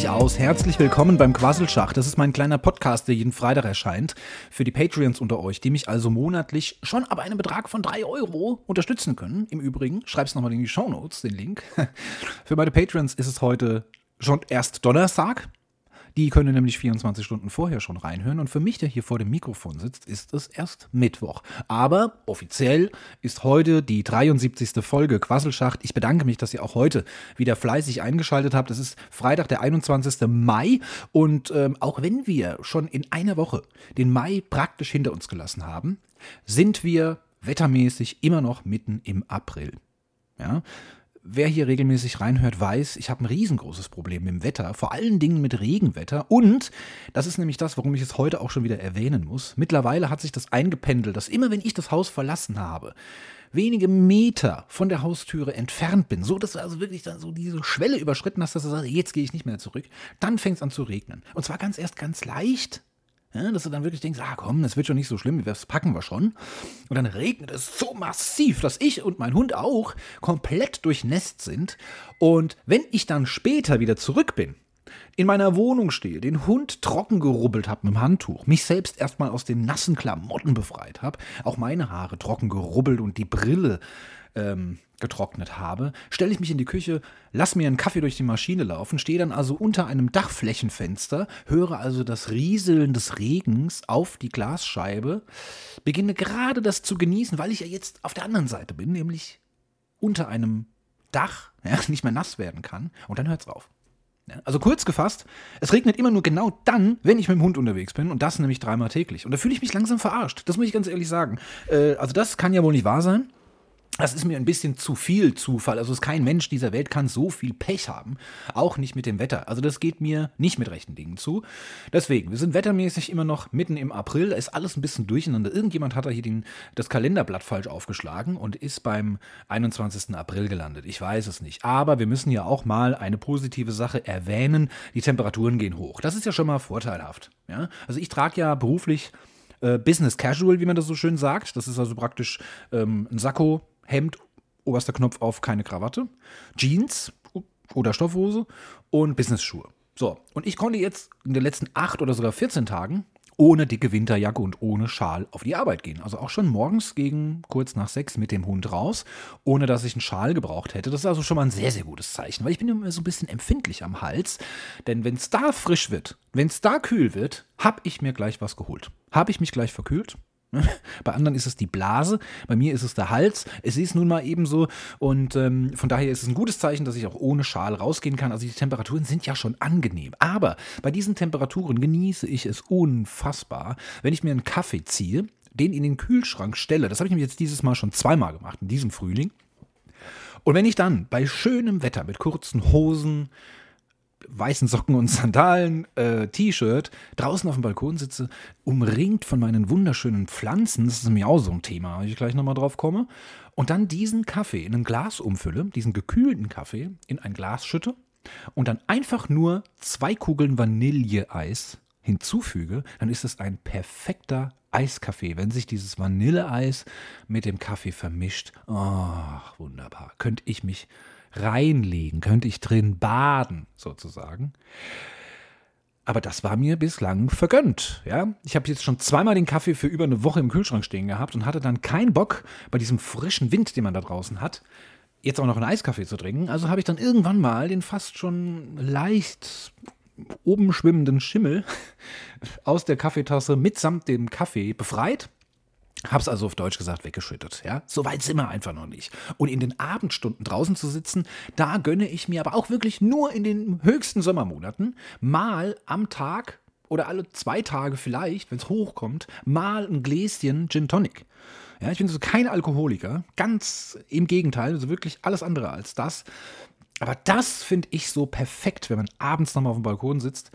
Nämlich aus. Herzlich willkommen beim Quasselschach. Das ist mein kleiner Podcast, der jeden Freitag erscheint. Für die Patreons unter euch, die mich also monatlich schon ab einem Betrag von 3 Euro unterstützen können. Im Übrigen, schreib's nochmal in die Show Notes, den Link. Für meine Patreons ist es heute schon erst Donnerstag. Die können nämlich 24 Stunden vorher schon reinhören. Und für mich, der hier vor dem Mikrofon sitzt, ist es erst Mittwoch. Aber offiziell ist heute die 73. Folge Quasselschacht. Ich bedanke mich, dass ihr auch heute wieder fleißig eingeschaltet habt. Es ist Freitag, der 21. Mai. Und ähm, auch wenn wir schon in einer Woche den Mai praktisch hinter uns gelassen haben, sind wir wettermäßig immer noch mitten im April. Ja, Wer hier regelmäßig reinhört, weiß, ich habe ein riesengroßes Problem mit dem Wetter, vor allen Dingen mit Regenwetter. Und das ist nämlich das, warum ich es heute auch schon wieder erwähnen muss. Mittlerweile hat sich das eingependelt, dass immer wenn ich das Haus verlassen habe, wenige Meter von der Haustüre entfernt bin, so dass du also wirklich dann so diese Schwelle überschritten hast, dass du sagst, jetzt gehe ich nicht mehr zurück, dann fängt es an zu regnen. Und zwar ganz erst ganz leicht, ja, dass du dann wirklich denkst, ah komm, das wird schon nicht so schlimm, das packen wir schon. Und dann regnet es so massiv, dass ich und mein Hund auch komplett durchnässt sind. Und wenn ich dann später wieder zurück bin, in meiner Wohnung stehe, den Hund trocken gerubbelt habe mit dem Handtuch, mich selbst erstmal aus den nassen Klamotten befreit habe, auch meine Haare trocken gerubbelt und die Brille ähm, getrocknet habe, stelle ich mich in die Küche, lass mir einen Kaffee durch die Maschine laufen, stehe dann also unter einem Dachflächenfenster, höre also das Rieseln des Regens auf die Glasscheibe, beginne gerade das zu genießen, weil ich ja jetzt auf der anderen Seite bin, nämlich unter einem Dach, ja, nicht mehr nass werden kann, und dann hört es auf. Also kurz gefasst, es regnet immer nur genau dann, wenn ich mit dem Hund unterwegs bin und das nämlich dreimal täglich. Und da fühle ich mich langsam verarscht. Das muss ich ganz ehrlich sagen. Äh, also das kann ja wohl nicht wahr sein das ist mir ein bisschen zu viel Zufall. Also ist kein Mensch dieser Welt kann so viel Pech haben. Auch nicht mit dem Wetter. Also das geht mir nicht mit rechten Dingen zu. Deswegen, wir sind wettermäßig immer noch mitten im April. Ist alles ein bisschen durcheinander. Irgendjemand hat da hier den, das Kalenderblatt falsch aufgeschlagen und ist beim 21. April gelandet. Ich weiß es nicht. Aber wir müssen ja auch mal eine positive Sache erwähnen. Die Temperaturen gehen hoch. Das ist ja schon mal vorteilhaft. Ja? Also ich trage ja beruflich äh, Business Casual, wie man das so schön sagt. Das ist also praktisch ähm, ein Sakko, Hemd, oberster Knopf auf, keine Krawatte, Jeans oder Stoffhose und Business-Schuhe. So, und ich konnte jetzt in den letzten acht oder sogar 14 Tagen ohne dicke Winterjacke und ohne Schal auf die Arbeit gehen. Also auch schon morgens gegen kurz nach sechs mit dem Hund raus, ohne dass ich einen Schal gebraucht hätte. Das ist also schon mal ein sehr, sehr gutes Zeichen, weil ich bin immer so ein bisschen empfindlich am Hals. Denn wenn es da frisch wird, wenn es da kühl wird, habe ich mir gleich was geholt. Habe ich mich gleich verkühlt? Bei anderen ist es die Blase, bei mir ist es der Hals. Es ist nun mal eben so und ähm, von daher ist es ein gutes Zeichen, dass ich auch ohne Schal rausgehen kann. Also die Temperaturen sind ja schon angenehm. Aber bei diesen Temperaturen genieße ich es unfassbar, wenn ich mir einen Kaffee ziehe, den in den Kühlschrank stelle. Das habe ich nämlich jetzt dieses Mal schon zweimal gemacht, in diesem Frühling. Und wenn ich dann bei schönem Wetter mit kurzen Hosen, weißen Socken und Sandalen, äh, T-Shirt, draußen auf dem Balkon sitze, umringt von meinen wunderschönen Pflanzen, das ist mir auch so ein Thema, wenn ich gleich nochmal drauf komme, und dann diesen Kaffee in ein Glas umfülle, diesen gekühlten Kaffee in ein Glas schütte und dann einfach nur zwei Kugeln Vanilleeis hinzufüge, dann ist es ein perfekter Eiskaffee. Wenn sich dieses Vanilleeis mit dem Kaffee vermischt, ach, wunderbar. Könnte ich mich reinlegen, könnte ich drin baden, sozusagen. Aber das war mir bislang vergönnt. Ja? Ich habe jetzt schon zweimal den Kaffee für über eine Woche im Kühlschrank stehen gehabt und hatte dann keinen Bock, bei diesem frischen Wind, den man da draußen hat, jetzt auch noch einen Eiskaffee zu trinken. Also habe ich dann irgendwann mal den fast schon leicht oben schwimmenden Schimmel aus der Kaffeetasse mitsamt dem Kaffee befreit Hab's also auf Deutsch gesagt weggeschüttet, ja. So weit sind wir einfach noch nicht. Und in den Abendstunden draußen zu sitzen, da gönne ich mir aber auch wirklich nur in den höchsten Sommermonaten mal am Tag oder alle zwei Tage vielleicht, wenn es hochkommt, mal ein Gläschen Gin Tonic. Ja, ich bin so kein Alkoholiker, ganz im Gegenteil, also wirklich alles andere als das. Aber das finde ich so perfekt, wenn man abends nochmal auf dem Balkon sitzt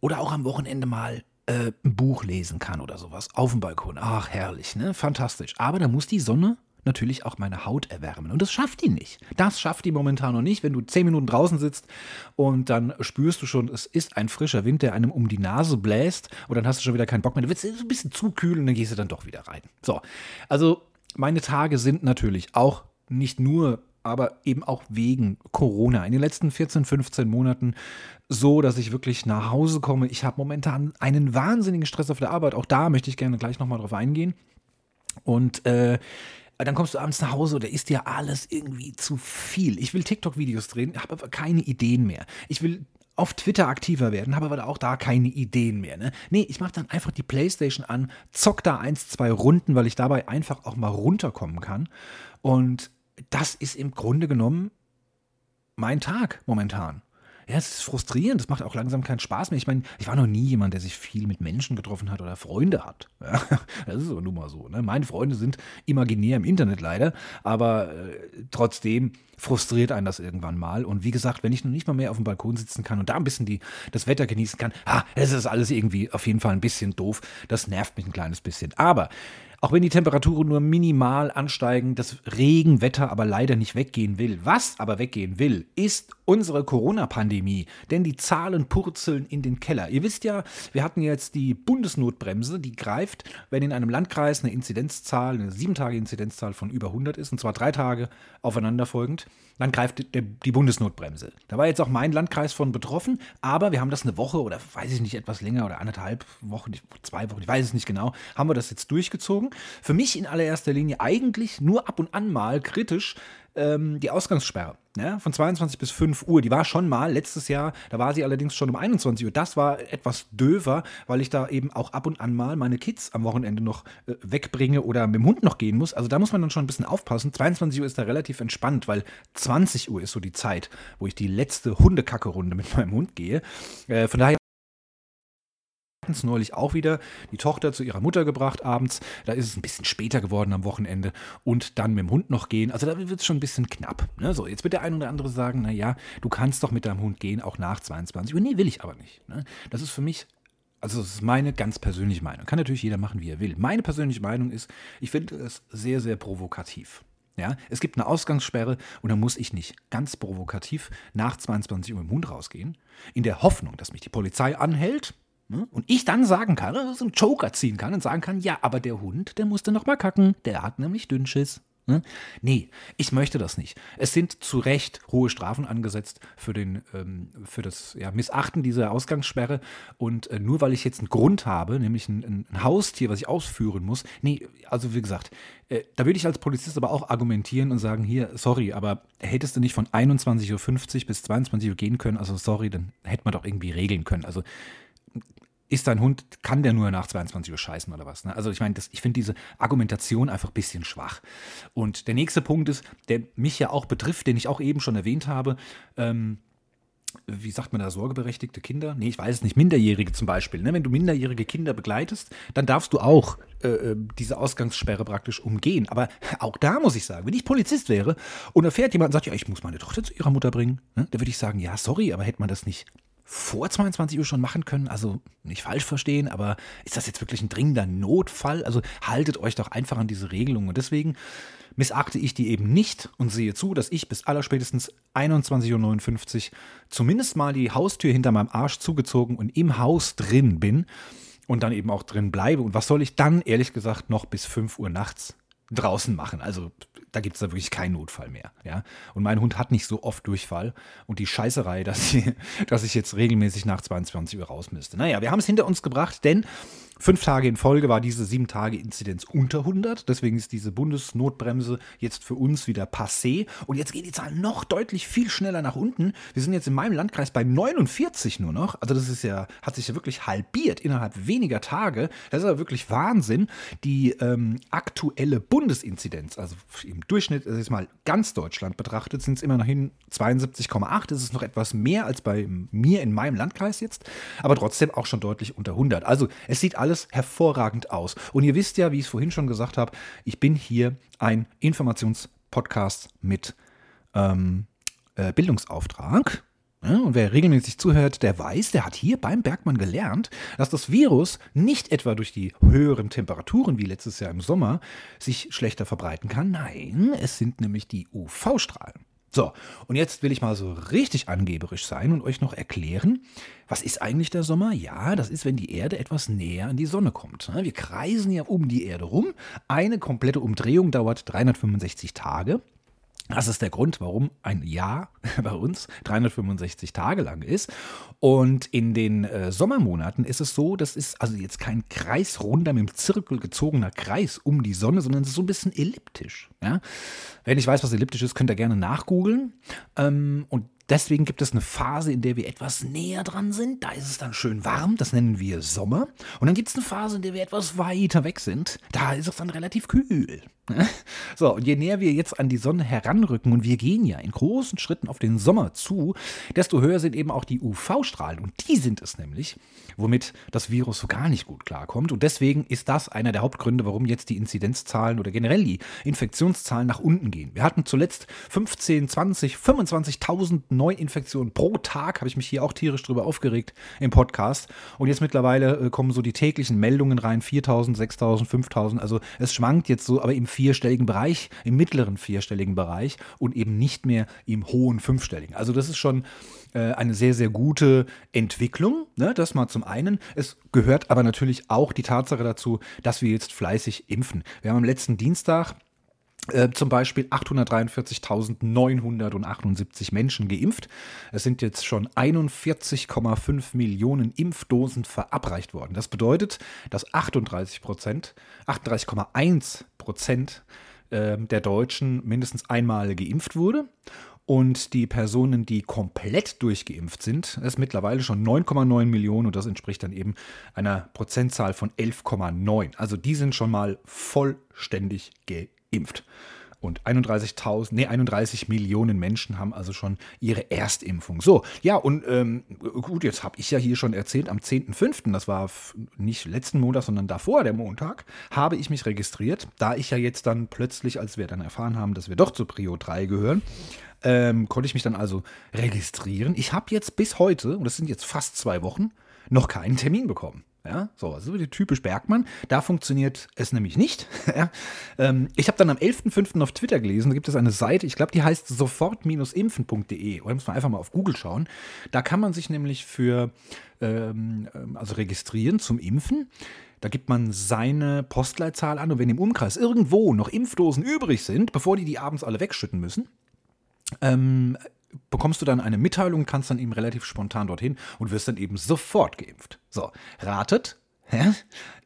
oder auch am Wochenende mal äh, ein Buch lesen kann oder sowas auf dem Balkon. Ach, herrlich, ne? Fantastisch. Aber da muss die Sonne natürlich auch meine Haut erwärmen. Und das schafft die nicht. Das schafft die momentan noch nicht, wenn du zehn Minuten draußen sitzt und dann spürst du schon, es ist ein frischer Wind, der einem um die Nase bläst und dann hast du schon wieder keinen Bock mehr. Du willst ein bisschen zu kühl und dann gehst du dann doch wieder rein. So, also meine Tage sind natürlich auch nicht nur aber eben auch wegen Corona in den letzten 14, 15 Monaten so, dass ich wirklich nach Hause komme. Ich habe momentan einen wahnsinnigen Stress auf der Arbeit. Auch da möchte ich gerne gleich nochmal drauf eingehen. Und äh, dann kommst du abends nach Hause oder ist dir alles irgendwie zu viel. Ich will TikTok-Videos drehen, habe aber keine Ideen mehr. Ich will auf Twitter aktiver werden, habe aber auch da keine Ideen mehr. Ne? Nee, ich mache dann einfach die Playstation an, zock da eins, zwei Runden, weil ich dabei einfach auch mal runterkommen kann. Und das ist im Grunde genommen mein Tag momentan. Ja, es ist frustrierend, es macht auch langsam keinen Spaß mehr. Ich meine, ich war noch nie jemand, der sich viel mit Menschen getroffen hat oder Freunde hat. Ja, das ist aber nun mal so. Ne? Meine Freunde sind imaginär im Internet leider, aber äh, trotzdem frustriert einen das irgendwann mal. Und wie gesagt, wenn ich noch nicht mal mehr auf dem Balkon sitzen kann und da ein bisschen die, das Wetter genießen kann, ah, es ist alles irgendwie auf jeden Fall ein bisschen doof. Das nervt mich ein kleines bisschen. Aber auch wenn die Temperaturen nur minimal ansteigen, das Regenwetter aber leider nicht weggehen will. Was aber weggehen will, ist unsere Corona-Pandemie. Denn die Zahlen purzeln in den Keller. Ihr wisst ja, wir hatten jetzt die Bundesnotbremse, die greift, wenn in einem Landkreis eine Inzidenzzahl, eine sieben Tage Inzidenzzahl von über 100 ist, und zwar drei Tage aufeinanderfolgend, dann greift die Bundesnotbremse. Da war jetzt auch mein Landkreis von betroffen, aber wir haben das eine Woche oder weiß ich nicht, etwas länger oder anderthalb Wochen, zwei Wochen, ich weiß es nicht genau, haben wir das jetzt durchgezogen. Für mich in allererster Linie eigentlich nur ab und an mal kritisch, ähm, die Ausgangssperre ne, von 22 bis 5 Uhr. Die war schon mal letztes Jahr, da war sie allerdings schon um 21 Uhr. Das war etwas döver, weil ich da eben auch ab und an mal meine Kids am Wochenende noch äh, wegbringe oder mit dem Hund noch gehen muss. Also da muss man dann schon ein bisschen aufpassen. 22 Uhr ist da relativ entspannt, weil 20 Uhr ist so die Zeit, wo ich die letzte Hundekacke-Runde mit meinem Hund gehe. Äh, von daher es neulich auch wieder, die Tochter zu ihrer Mutter gebracht abends. Da ist es ein bisschen später geworden am Wochenende und dann mit dem Hund noch gehen. Also da wird es schon ein bisschen knapp. Ne? So, jetzt wird der ein oder andere sagen, naja, du kannst doch mit deinem Hund gehen, auch nach 22 Uhr. Nee, will ich aber nicht. Ne? Das ist für mich also das ist meine ganz persönliche Meinung. Kann natürlich jeder machen, wie er will. Meine persönliche Meinung ist, ich finde es sehr, sehr provokativ. Ja, es gibt eine Ausgangssperre und dann muss ich nicht ganz provokativ nach 22 Uhr im Hund rausgehen, in der Hoffnung, dass mich die Polizei anhält? Und ich dann sagen kann, so einen Joker ziehen kann und sagen kann, ja, aber der Hund, der musste noch mal kacken, der hat nämlich Dünnschiss. Ne? Nee, ich möchte das nicht. Es sind zu Recht hohe Strafen angesetzt für, den, ähm, für das ja, Missachten dieser Ausgangssperre. Und äh, nur weil ich jetzt einen Grund habe, nämlich ein, ein, Haustier, was ich ausführen muss, nee, also wie gesagt, äh, da würde ich als Polizist aber auch argumentieren und sagen, hier, sorry, aber hättest du nicht von 21.50 Uhr bis 22 Uhr gehen können, also sorry, dann hätte man doch irgendwie regeln können. Also ist dein Hund, kann der nur nach 22 Uhr scheißen oder was? Ne? Also ich meine, ich finde diese Argumentation einfach ein bisschen schwach. Und der nächste Punkt ist, der mich ja auch betrifft, den ich auch eben schon erwähnt habe, ähm, wie sagt man da, sorgeberechtigte Kinder? Nee, ich weiß es nicht, Minderjährige zum Beispiel. Ne? Wenn du minderjährige Kinder begleitest, dann darfst du auch äh, äh diese Ausgangssperre praktisch umgehen. Aber auch da muss ich sagen, wenn ich Polizist wäre und da fährt jemand und sagt, ja, ich muss meine Tochter zu ihrer Mutter bringen, ne? dann würde ich sagen, ja, sorry, aber hätte man das nicht vor 22 Uhr schon machen können. Also nicht falsch verstehen, aber ist das jetzt wirklich ein dringender Notfall? Also haltet euch doch einfach an diese Regelung. Und deswegen missachte ich die eben nicht und sehe zu, dass ich bis allerspätestens 21.59 Uhr zumindest mal die Haustür hinter meinem Arsch zugezogen und im Haus drin bin und dann eben auch drin bleibe. Und was soll ich dann, ehrlich gesagt, noch bis 5 Uhr nachts draußen machen? Also da gibt es da wirklich keinen Notfall mehr. Ja? Und mein Hund hat nicht so oft Durchfall und die Scheißerei, dass, sie, dass ich jetzt regelmäßig nach 22 Uhr raus müsste. Naja, wir haben es hinter uns gebracht, denn Fünf Tage in Folge war diese sieben Tage Inzidenz unter 100. Deswegen ist diese Bundesnotbremse jetzt für uns wieder passé. Und jetzt gehen die Zahlen noch deutlich viel schneller nach unten. Wir sind jetzt in meinem Landkreis bei 49 nur noch. Also das ist ja, hat sich ja wirklich halbiert innerhalb weniger Tage. Das ist aber wirklich Wahnsinn. Die ähm, aktuelle Bundesinzidenz, also im Durchschnitt, also jetzt mal ganz Deutschland betrachtet, sind es immer noch hin 72,8. Das ist noch etwas mehr als bei mir in meinem Landkreis jetzt. Aber trotzdem auch schon deutlich unter 100. Also es sieht alles alles hervorragend aus. Und ihr wisst ja, wie ich es vorhin schon gesagt habe, ich bin hier ein Informationspodcast mit ähm, äh, Bildungsauftrag. und wer regelmäßig zuhört, der weiß, der hat hier beim Bergmann gelernt, dass das Virus nicht etwa durch die höheren Temperaturen wie letztes Jahr im Sommer sich schlechter verbreiten kann. Nein, es sind nämlich die UV-Strahlen. So, und jetzt will ich mal so richtig angeberisch sein und euch noch erklären, was ist eigentlich der Sommer? Ja, das ist, wenn die Erde etwas näher an die Sonne kommt. Wir kreisen ja um die Erde rum. Eine komplette Umdrehung dauert 365 Tage. Das ist der Grund, warum ein Jahr bei uns 365 Tage lang ist. Und in den äh, Sommermonaten ist es so, das ist also jetzt kein kreisrunder, mit dem Zirkel gezogener Kreis um die Sonne, sondern es ist so ein bisschen elliptisch. Ja? Wer nicht weiß, was elliptisch ist, könnt ihr gerne nachgoogeln. Ähm, und Deswegen gibt es eine Phase, in der wir etwas näher dran sind. Da ist es dann schön warm, das nennen wir Sommer. Und dann gibt es eine Phase, in der wir etwas weiter weg sind. Da ist es dann relativ kühl. So, und je näher wir jetzt an die Sonne heranrücken, und wir gehen ja in großen Schritten auf den Sommer zu, desto höher sind eben auch die UV-Strahlen. Und die sind es nämlich, womit das Virus so gar nicht gut klarkommt. Und deswegen ist das einer der Hauptgründe, warum jetzt die Inzidenzzahlen oder generell die Infektionszahlen nach unten gehen. Wir hatten zuletzt 15, 20, 25.000 Neuinfektionen pro Tag, habe ich mich hier auch tierisch drüber aufgeregt im Podcast. Und jetzt mittlerweile äh, kommen so die täglichen Meldungen rein, 4.000, 6.000, 5.000. Also es schwankt jetzt so, aber im vierstelligen Bereich, im mittleren vierstelligen Bereich und eben nicht mehr im hohen fünfstelligen. Also das ist schon äh, eine sehr, sehr gute Entwicklung. Ne? Das mal zum einen. Es gehört aber natürlich auch die Tatsache dazu, dass wir jetzt fleißig impfen. Wir haben am letzten Dienstag äh, zum Beispiel 843.978 Menschen geimpft. Es sind jetzt schon 41,5 Millionen Impfdosen verabreicht worden. Das bedeutet, dass 38 Prozent, 38,1 Prozent äh, der Deutschen mindestens einmal geimpft wurde. Und die Personen, die komplett durchgeimpft sind, ist mittlerweile schon 9,9 Millionen und das entspricht dann eben einer Prozentzahl von 11,9. Also die sind schon mal vollständig geimpft impft. Und 31.000, nee, 31 Millionen Menschen haben also schon ihre Erstimpfung. So, ja, und ähm, gut, jetzt habe ich ja hier schon erzählt, am 10.05., das war nicht letzten Montag, sondern davor, der Montag, habe ich mich registriert. Da ich ja jetzt dann plötzlich, als wir dann erfahren haben, dass wir doch zu Prio 3 gehören, ähm, konnte ich mich dann also registrieren. Ich habe jetzt bis heute, und das sind jetzt fast zwei Wochen, noch keinen Termin bekommen. Ja, so, also typisch Bergmann. Da funktioniert es nämlich nicht. ja, ähm, ich habe dann am 11.05. auf Twitter gelesen, da gibt es eine Seite, ich glaube, die heißt sofort-impfen.de. Oder muss man einfach mal auf Google schauen. Da kann man sich nämlich für, ähm, ähm, also registrieren zum Impfen. Da gibt man seine Postleitzahl an und wenn im Umkreis irgendwo noch Impfdosen übrig sind, bevor die die abends alle wegschütten müssen, ähm, bekommst du dann eine Mitteilung, kannst dann eben relativ spontan dorthin und wirst dann eben sofort geimpft. So, ratet?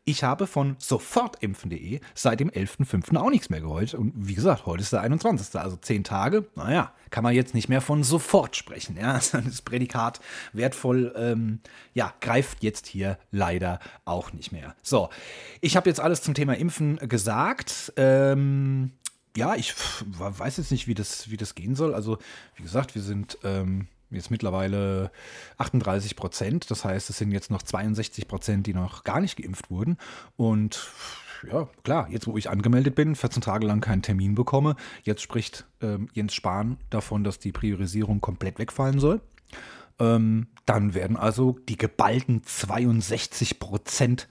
Ich habe von sofortimpfen.de seit dem 11.05. auch nichts mehr geholt. Und wie gesagt, heute ist der 21. Also zehn Tage. Naja, kann man jetzt nicht mehr von sofort sprechen. Ja, das Prädikat wertvoll, ähm, ja, greift jetzt hier leider auch nicht mehr. So, ich habe jetzt alles zum Thema Impfen gesagt. Ähm, ja, ich weiß jetzt nicht, wie das, wie das gehen soll. Also, wie gesagt, wir sind ähm, jetzt mittlerweile 38 Prozent. Das heißt, es sind jetzt noch 62 Prozent, die noch gar nicht geimpft wurden. Und ja, klar, jetzt wo ich angemeldet bin, 14 Tage lang keinen Termin bekomme, jetzt spricht ähm, Jens Spahn davon, dass die Priorisierung komplett wegfallen soll. Ähm, dann werden also die geballten 62 Prozent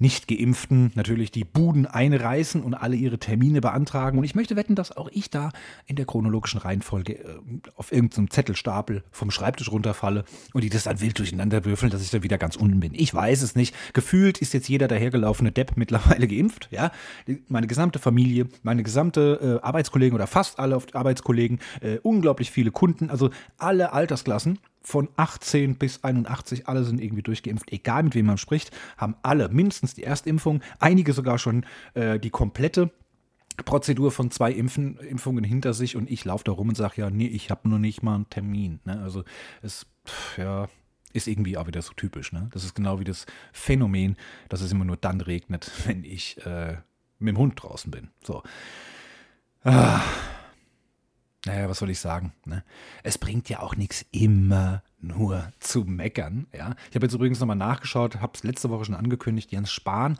nicht-Geimpften natürlich die Buden einreißen und alle ihre Termine beantragen. Und ich möchte wetten, dass auch ich da in der chronologischen Reihenfolge äh, auf irgendeinem Zettelstapel vom Schreibtisch runterfalle und die das dann wild durcheinander würfeln, dass ich dann wieder ganz unten bin. Ich weiß es nicht. Gefühlt ist jetzt jeder dahergelaufene Depp mittlerweile geimpft. Ja, meine gesamte Familie, meine gesamte äh, Arbeitskollegen oder fast alle Arbeitskollegen, äh, unglaublich viele Kunden, also alle Altersklassen von 18 bis 81, alle sind irgendwie durchgeimpft, egal mit wem man spricht, haben alle mindestens die Erstimpfung, einige sogar schon äh, die komplette Prozedur von zwei Impfen, Impfungen hinter sich und ich laufe da rum und sage, ja, nee, ich habe nur nicht mal einen Termin. Ne? Also es, ja, ist irgendwie auch wieder so typisch. Ne? Das ist genau wie das Phänomen, dass es immer nur dann regnet, wenn ich äh, mit dem Hund draußen bin. So. Ah. Naja, was soll ich sagen? Ne? Es bringt ja auch nichts immer nur zu meckern. Ja? Ich habe jetzt übrigens nochmal nachgeschaut, habe es letzte Woche schon angekündigt. Jens Spahn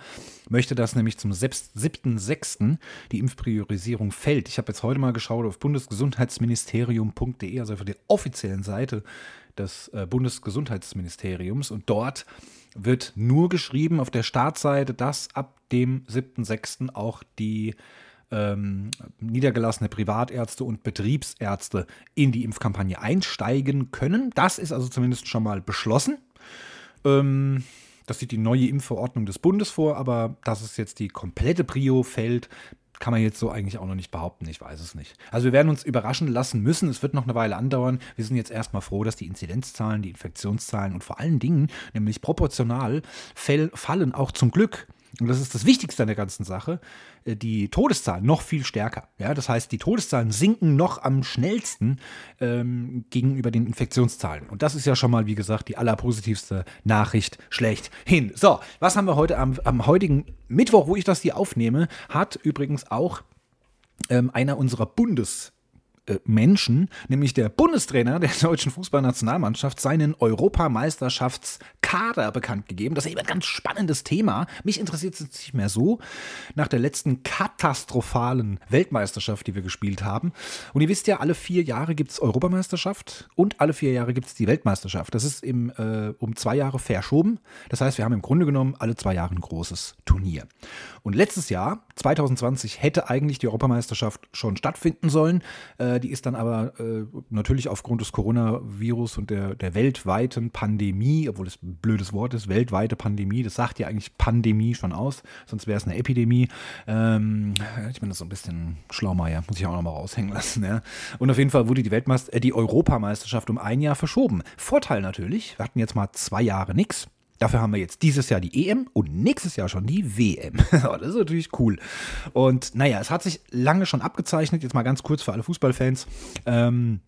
möchte, dass nämlich zum 7.6. die Impfpriorisierung fällt. Ich habe jetzt heute mal geschaut auf bundesgesundheitsministerium.de, also auf der offiziellen Seite des äh, Bundesgesundheitsministeriums. Und dort wird nur geschrieben auf der Startseite, dass ab dem 7.6. auch die ähm, niedergelassene Privatärzte und Betriebsärzte in die Impfkampagne einsteigen können. Das ist also zumindest schon mal beschlossen. Ähm, das sieht die neue Impfverordnung des Bundes vor, aber dass es jetzt die komplette Prio fällt, kann man jetzt so eigentlich auch noch nicht behaupten. Ich weiß es nicht. Also wir werden uns überraschen lassen müssen. Es wird noch eine Weile andauern. Wir sind jetzt erstmal froh, dass die Inzidenzzahlen, die Infektionszahlen und vor allen Dingen, nämlich proportional, fallen auch zum Glück und das ist das Wichtigste an der ganzen Sache, äh, die Todeszahlen noch viel stärker. Ja, das heißt, die Todeszahlen sinken noch am schnellsten ähm, gegenüber den Infektionszahlen. Und das ist ja schon mal, wie gesagt, die allerpositivste Nachricht schlechthin. So, was haben wir heute am, am heutigen Mittwoch, wo ich das hier aufnehme, hat übrigens auch ähm, einer unserer Bundes- Menschen, nämlich der Bundestrainer der deutschen Fußballnationalmannschaft, seinen Europameisterschaftskader bekannt gegeben. Das ist eben ein ganz spannendes Thema. Mich interessiert es nicht mehr so. Nach der letzten katastrophalen Weltmeisterschaft, die wir gespielt haben. Und ihr wisst ja, alle vier Jahre gibt es Europameisterschaft und alle vier Jahre gibt es die Weltmeisterschaft. Das ist im, äh, um zwei Jahre verschoben. Das heißt, wir haben im Grunde genommen alle zwei Jahre ein großes Turnier. Und letztes Jahr, 2020, hätte eigentlich die Europameisterschaft schon stattfinden sollen. Äh, die ist dann aber äh, natürlich aufgrund des Coronavirus und der, der weltweiten Pandemie, obwohl es ein blödes Wort ist, weltweite Pandemie, das sagt ja eigentlich Pandemie schon aus, sonst wäre es eine Epidemie. Ähm, ich bin das so ein bisschen Schlaumeier, muss ich auch nochmal raushängen lassen. Ja. Und auf jeden Fall wurde die, Weltmeister äh, die Europameisterschaft um ein Jahr verschoben. Vorteil natürlich, wir hatten jetzt mal zwei Jahre nichts. Dafür haben wir jetzt dieses Jahr die EM und nächstes Jahr schon die WM. das ist natürlich cool. Und naja, es hat sich lange schon abgezeichnet, jetzt mal ganz kurz für alle Fußballfans, ähm,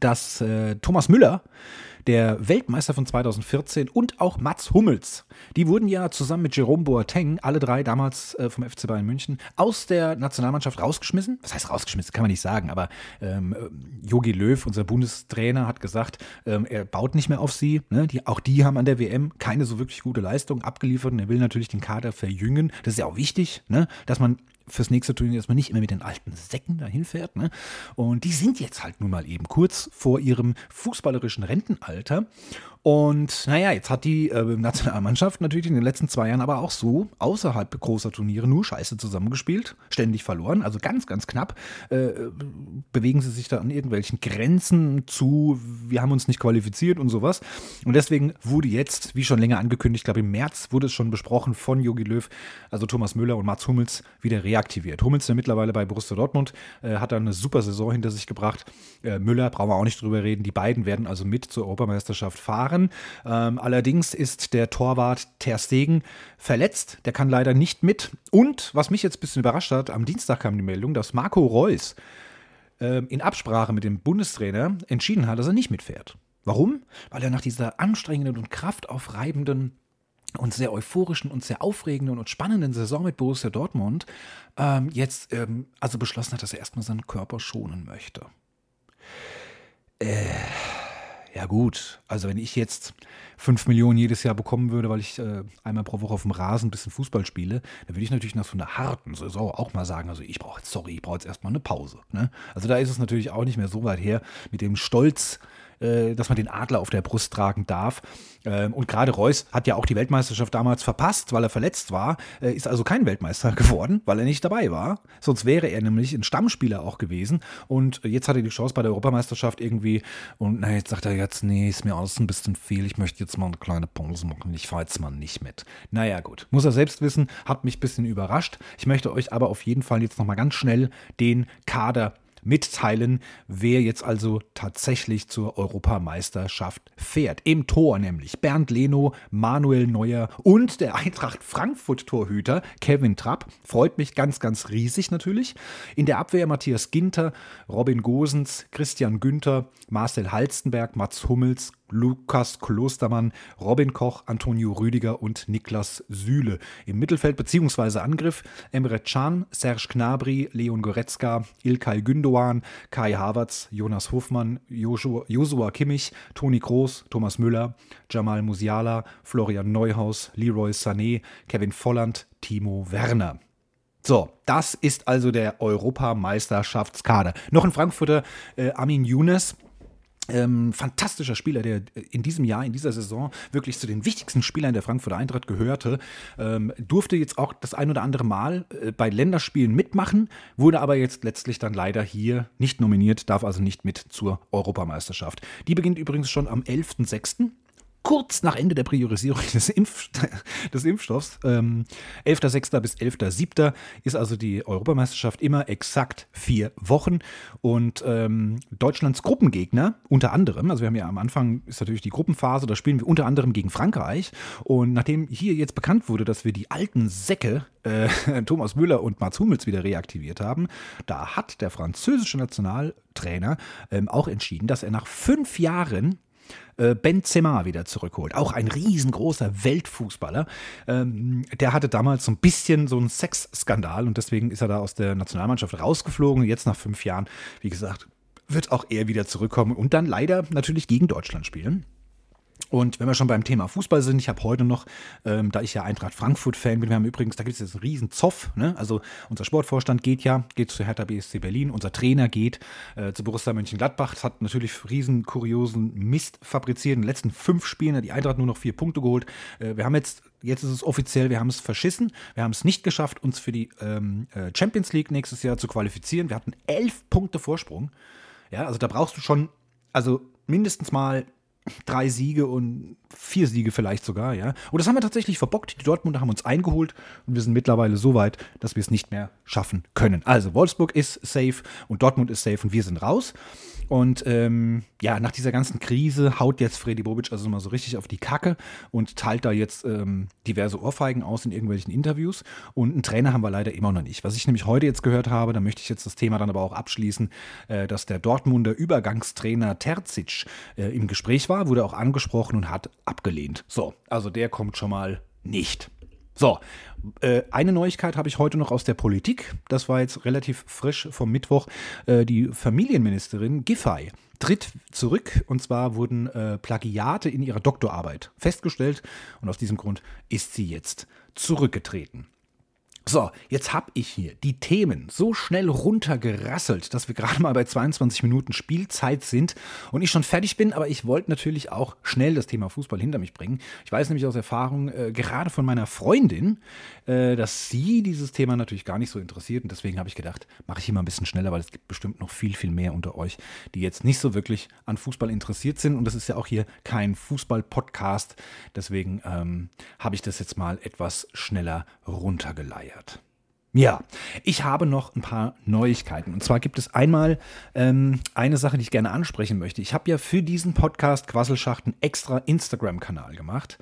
dass äh, Thomas Müller der Weltmeister von 2014 und auch Mats Hummels. Die wurden ja zusammen mit Jerome Boateng, alle drei damals äh, vom FC Bayern München, aus der Nationalmannschaft rausgeschmissen. Was heißt rausgeschmissen? Kann man nicht sagen, aber Yogi ähm, Löw, unser Bundestrainer, hat gesagt, ähm, er baut nicht mehr auf sie. Ne? Die, auch die haben an der WM keine so wirklich gute Leistung abgeliefert und er will natürlich den Kader verjüngen. Das ist ja auch wichtig, ne? dass man fürs nächste Turnier, dass man nicht immer mit den alten Säcken dahin fährt. Ne? Und die sind jetzt halt nun mal eben kurz vor ihrem fußballerischen Rentenalter. Alter. Und naja, jetzt hat die äh, Nationalmannschaft natürlich in den letzten zwei Jahren aber auch so außerhalb großer Turniere nur Scheiße zusammengespielt, ständig verloren, also ganz, ganz knapp. Äh, bewegen sie sich da an irgendwelchen Grenzen zu, wir haben uns nicht qualifiziert und sowas. Und deswegen wurde jetzt, wie schon länger angekündigt, ich glaube im März wurde es schon besprochen von Jogi Löw, also Thomas Müller und Mats Hummels wieder reaktiviert. Hummels ja mittlerweile bei Borussia Dortmund, äh, hat da eine super Saison hinter sich gebracht. Äh, Müller, brauchen wir auch nicht drüber reden, die beiden werden also mit zur Europameisterschaft fahren fahren. Ähm, allerdings ist der Torwart Ter Stegen verletzt. Der kann leider nicht mit. Und was mich jetzt ein bisschen überrascht hat, am Dienstag kam die Meldung, dass Marco Reus äh, in Absprache mit dem Bundestrainer entschieden hat, dass er nicht mitfährt. Warum? Weil er nach dieser anstrengenden und kraftaufreibenden und sehr euphorischen und sehr aufregenden und spannenden Saison mit Borussia Dortmund ähm, jetzt ähm, also beschlossen hat, dass er erstmal seinen Körper schonen möchte. Äh, ja gut, also wenn ich jetzt 5 Millionen jedes Jahr bekommen würde, weil ich äh, einmal pro Woche auf dem Rasen ein bisschen Fußball spiele, dann würde ich natürlich nach so einer harten Saison auch mal sagen, also ich brauche jetzt, sorry, ich brauche jetzt erstmal eine Pause. Ne? Also da ist es natürlich auch nicht mehr so weit her mit dem Stolz, dass man den Adler auf der Brust tragen darf. Ähm, und gerade Reus hat ja auch die Weltmeisterschaft damals verpasst, weil er verletzt war, äh, ist also kein Weltmeister geworden, weil er nicht dabei war. Sonst wäre er nämlich ein Stammspieler auch gewesen. Und jetzt hat er die Chance bei der Europameisterschaft irgendwie. Und na, jetzt sagt er jetzt, nee, ist mir alles ein bisschen viel. Ich möchte jetzt mal eine kleine Pause machen. Ich fahre jetzt mal nicht mit. Naja, gut. Muss er selbst wissen, hat mich ein bisschen überrascht. Ich möchte euch aber auf jeden Fall jetzt nochmal ganz schnell den Kader mitteilen, wer jetzt also tatsächlich zur Europameisterschaft fährt. Im Tor nämlich Bernd Leno, Manuel Neuer und der Eintracht Frankfurt-Torhüter Kevin Trapp. Freut mich ganz, ganz riesig natürlich. In der Abwehr Matthias Ginter, Robin Gosens, Christian Günther, Marcel Halstenberg, Mats Hummels, Lukas Klostermann, Robin Koch, Antonio Rüdiger und Niklas Süle. Im Mittelfeld bzw. Angriff Emre Can, Serge Gnabry, Leon Goretzka, Ilkay Gündoğan, Kai Havertz, Jonas Hofmann, Joshua Kimmich, Toni Kroos, Thomas Müller, Jamal Musiala, Florian Neuhaus, Leroy Sané, Kevin Volland, Timo Werner. So, das ist also der Europameisterschaftskader. Noch ein Frankfurter äh, Armin Younes, ähm, fantastischer Spieler, der in diesem Jahr, in dieser Saison wirklich zu den wichtigsten Spielern der Frankfurter Eintracht gehörte, ähm, durfte jetzt auch das ein oder andere Mal äh, bei Länderspielen mitmachen, wurde aber jetzt letztlich dann leider hier nicht nominiert, darf also nicht mit zur Europameisterschaft. Die beginnt übrigens schon am 11.06 kurz nach Ende der Priorisierung des, Impf des Impfstoffs. Ähm, 11.06. bis 11.07. ist also die Europameisterschaft immer exakt vier Wochen. Und ähm, Deutschlands Gruppengegner unter anderem, also wir haben ja am Anfang ist natürlich die Gruppenphase, da spielen wir unter anderem gegen Frankreich. Und nachdem hier jetzt bekannt wurde, dass wir die alten Säcke äh, Thomas Müller und Mats Hummels wieder reaktiviert haben, da hat der französische Nationaltrainer ähm, auch entschieden, dass er nach fünf Jahren äh, Benzema wieder zurückholt. Auch ein riesengroßer Weltfußballer. Ähm, der hatte damals so ein bisschen so einen Sexskandal und deswegen ist er da aus der Nationalmannschaft rausgeflogen. Jetzt nach fünf Jahren, wie gesagt, wird auch er wieder zurückkommen und dann leider natürlich gegen Deutschland spielen. Und wenn wir schon beim Thema Fußball sind, ich habe heute noch, ähm, da ich ja Eintracht Frankfurt-Fan bin, wir haben übrigens, da gibt es jetzt einen riesen Zoff, ne? also unser Sportvorstand geht ja, geht zu Hertha BSC Berlin, unser Trainer geht äh, zu Borussia Mönchengladbach, das hat natürlich riesen kuriosen Mist fabriziert, in den letzten fünf Spielen hat die Eintracht nur noch vier Punkte geholt. Äh, wir haben jetzt, jetzt ist es offiziell, wir haben es verschissen, wir haben es nicht geschafft, uns für die ähm, äh, Champions League nächstes Jahr zu qualifizieren. Wir hatten elf Punkte Vorsprung. Ja, also da brauchst du schon, also mindestens mal drei Siege und vier Siege vielleicht sogar, ja. Und das haben wir tatsächlich verbockt. Die Dortmunder haben uns eingeholt und wir sind mittlerweile so weit, dass wir es nicht mehr schaffen können. Also Wolfsburg ist safe und Dortmund ist safe und wir sind raus. Und ähm, ja, nach dieser ganzen Krise haut jetzt Freddy Bobic also mal so richtig auf die Kacke und teilt da jetzt ähm, diverse Ohrfeigen aus in irgendwelchen Interviews. Und einen Trainer haben wir leider immer noch nicht. Was ich nämlich heute jetzt gehört habe, da möchte ich jetzt das Thema dann aber auch abschließen, äh, dass der Dortmunder Übergangstrainer Terzic äh, im Gespräch war, wurde auch angesprochen und hat abgelehnt. So, also der kommt schon mal nicht. So, äh, eine Neuigkeit habe ich heute noch aus der Politik. Das war jetzt relativ frisch vom Mittwoch. Äh, die Familienministerin Giffey tritt zurück und zwar wurden äh, Plagiate in ihrer Doktorarbeit festgestellt und aus diesem Grund ist sie jetzt zurückgetreten. So, jetzt habe ich hier die Themen so schnell runtergerasselt, dass wir gerade mal bei 22 Minuten Spielzeit sind und ich schon fertig bin, aber ich wollte natürlich auch schnell das Thema Fußball hinter mich bringen. Ich weiß nämlich aus Erfahrung, äh, gerade von meiner Freundin, äh, dass sie dieses Thema natürlich gar nicht so interessiert und deswegen habe ich gedacht, mache ich hier mal ein bisschen schneller, weil es gibt bestimmt noch viel, viel mehr unter euch, die jetzt nicht so wirklich an Fußball interessiert sind und das ist ja auch hier kein Fußball-Podcast, deswegen ähm, habe ich das jetzt mal etwas schneller runtergeleiert. Ja, ich habe noch ein paar Neuigkeiten. Und zwar gibt es einmal ähm, eine Sache, die ich gerne ansprechen möchte. Ich habe ja für diesen Podcast Quasselschacht einen extra Instagram-Kanal gemacht.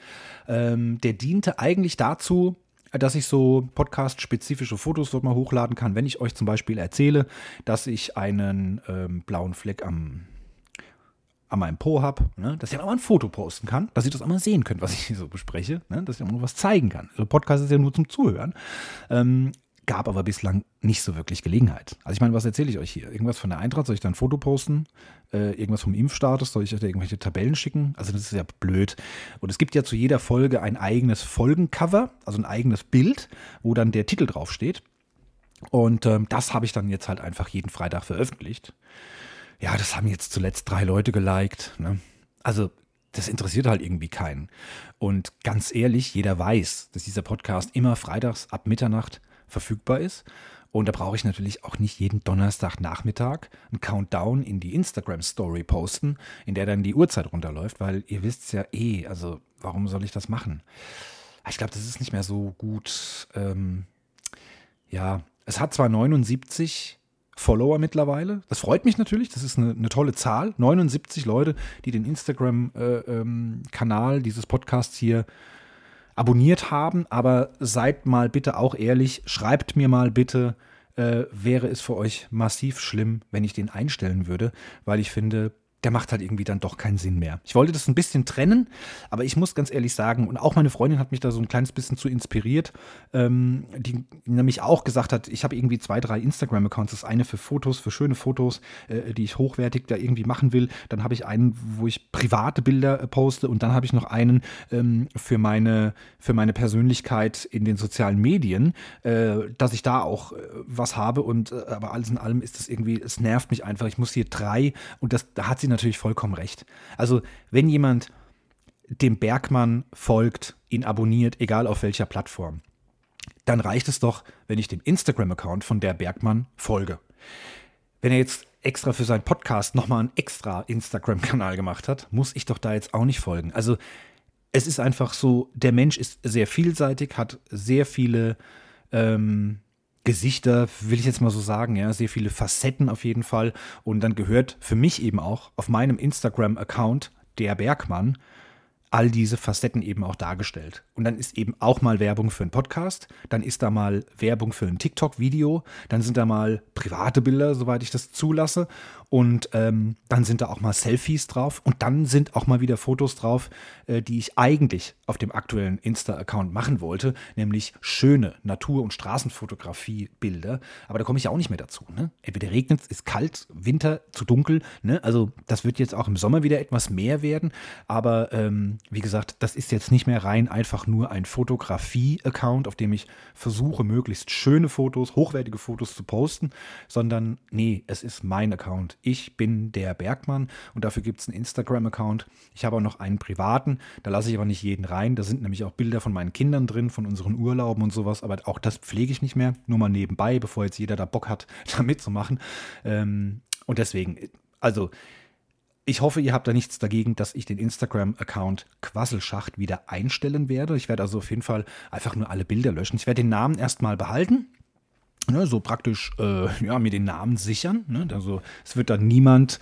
Ähm, der diente eigentlich dazu, dass ich so podcast-spezifische Fotos dort mal hochladen kann, wenn ich euch zum Beispiel erzähle, dass ich einen ähm, blauen Fleck am an meinem Po habe, ne, dass ich auch mal ein Foto posten kann, dass ihr das auch mal sehen könnt, was ich hier so bespreche, ne, dass ich auch mal was zeigen kann. Also Podcast ist ja nur zum Zuhören. Ähm, gab aber bislang nicht so wirklich Gelegenheit. Also ich meine, was erzähle ich euch hier? Irgendwas von der Eintracht? Soll ich da ein Foto posten? Äh, irgendwas vom Impfstatus? Soll ich euch da irgendwelche Tabellen schicken? Also das ist ja blöd. Und es gibt ja zu jeder Folge ein eigenes Folgencover, also ein eigenes Bild, wo dann der Titel draufsteht. Und ähm, das habe ich dann jetzt halt einfach jeden Freitag veröffentlicht. Ja, das haben jetzt zuletzt drei Leute geliked. Ne? Also das interessiert halt irgendwie keinen. Und ganz ehrlich, jeder weiß, dass dieser Podcast immer freitags ab Mitternacht verfügbar ist. Und da brauche ich natürlich auch nicht jeden Donnerstagnachmittag einen Countdown in die Instagram-Story posten, in der dann die Uhrzeit runterläuft, weil ihr wisst ja eh, also warum soll ich das machen? Ich glaube, das ist nicht mehr so gut. Ähm, ja, es hat zwar 79 Follower mittlerweile. Das freut mich natürlich. Das ist eine, eine tolle Zahl. 79 Leute, die den Instagram-Kanal äh, ähm, dieses Podcasts hier abonniert haben. Aber seid mal bitte auch ehrlich. Schreibt mir mal bitte, äh, wäre es für euch massiv schlimm, wenn ich den einstellen würde, weil ich finde, der macht halt irgendwie dann doch keinen Sinn mehr. Ich wollte das ein bisschen trennen, aber ich muss ganz ehrlich sagen, und auch meine Freundin hat mich da so ein kleines bisschen zu inspiriert, ähm, die nämlich auch gesagt hat, ich habe irgendwie zwei, drei Instagram-Accounts. Das eine für Fotos, für schöne Fotos, äh, die ich hochwertig da irgendwie machen will. Dann habe ich einen, wo ich private Bilder äh, poste und dann habe ich noch einen ähm, für, meine, für meine Persönlichkeit in den sozialen Medien, äh, dass ich da auch äh, was habe. Und äh, aber alles in allem ist das irgendwie, es nervt mich einfach. Ich muss hier drei und das, da hat sie natürlich vollkommen recht. Also, wenn jemand dem Bergmann folgt, ihn abonniert, egal auf welcher Plattform, dann reicht es doch, wenn ich dem Instagram-Account von der Bergmann folge. Wenn er jetzt extra für seinen Podcast nochmal einen extra Instagram-Kanal gemacht hat, muss ich doch da jetzt auch nicht folgen. Also es ist einfach so, der Mensch ist sehr vielseitig, hat sehr viele ähm, Gesichter, will ich jetzt mal so sagen, ja, sehr viele Facetten auf jeden Fall. Und dann gehört für mich eben auch auf meinem Instagram-Account der Bergmann all diese Facetten eben auch dargestellt. Und dann ist eben auch mal Werbung für einen Podcast, dann ist da mal Werbung für ein TikTok-Video, dann sind da mal private Bilder, soweit ich das zulasse. Und ähm, dann sind da auch mal Selfies drauf und dann sind auch mal wieder Fotos drauf, äh, die ich eigentlich auf dem aktuellen Insta-Account machen wollte, nämlich schöne Natur- und Straßenfotografie-Bilder. Aber da komme ich ja auch nicht mehr dazu. Ne? Entweder regnet es, ist kalt, Winter, zu dunkel. Ne? Also das wird jetzt auch im Sommer wieder etwas mehr werden. Aber ähm, wie gesagt, das ist jetzt nicht mehr rein einfach nur ein Fotografie-Account, auf dem ich versuche, möglichst schöne Fotos, hochwertige Fotos zu posten, sondern nee, es ist mein Account. Ich bin der Bergmann und dafür gibt es einen Instagram-Account. Ich habe auch noch einen privaten, da lasse ich aber nicht jeden rein. Da sind nämlich auch Bilder von meinen Kindern drin, von unseren Urlauben und sowas, aber auch das pflege ich nicht mehr, nur mal nebenbei, bevor jetzt jeder da Bock hat, da mitzumachen. Ähm, und deswegen, also ich hoffe, ihr habt da nichts dagegen, dass ich den Instagram-Account Quasselschacht wieder einstellen werde. Ich werde also auf jeden Fall einfach nur alle Bilder löschen. Ich werde den Namen erstmal behalten. Ne, so praktisch äh, ja, mir den Namen sichern. Ne? Also es wird dann niemand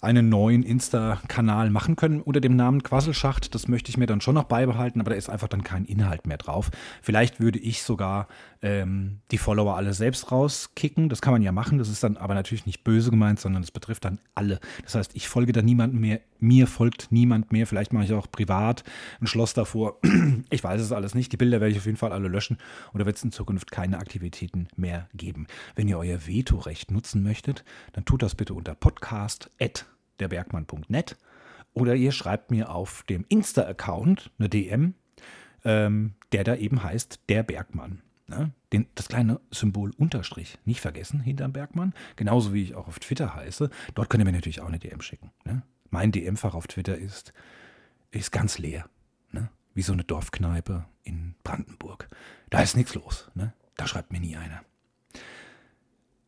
einen neuen Insta-Kanal machen können unter dem Namen Quasselschacht. Das möchte ich mir dann schon noch beibehalten, aber da ist einfach dann kein Inhalt mehr drauf. Vielleicht würde ich sogar ähm, die Follower alle selbst rauskicken. Das kann man ja machen. Das ist dann aber natürlich nicht böse gemeint, sondern es betrifft dann alle. Das heißt, ich folge da niemandem mehr. Mir folgt niemand mehr. Vielleicht mache ich auch privat ein Schloss davor. Ich weiß es alles nicht. Die Bilder werde ich auf jeden Fall alle löschen oder wird es in Zukunft keine Aktivitäten mehr geben. Wenn ihr euer Vetorecht nutzen möchtet, dann tut das bitte unter podcast.derbergmann.net oder ihr schreibt mir auf dem Insta-Account eine DM, ähm, der da eben heißt der Bergmann. Ne? Den, das kleine Symbol Unterstrich nicht vergessen hinterm Bergmann. Genauso wie ich auch auf Twitter heiße. Dort könnt ihr mir natürlich auch eine DM schicken. Ne? Mein DM-Fach auf Twitter ist, ist ganz leer. Ne? Wie so eine Dorfkneipe in Brandenburg. Da ist nichts los. Ne? Da schreibt mir nie einer.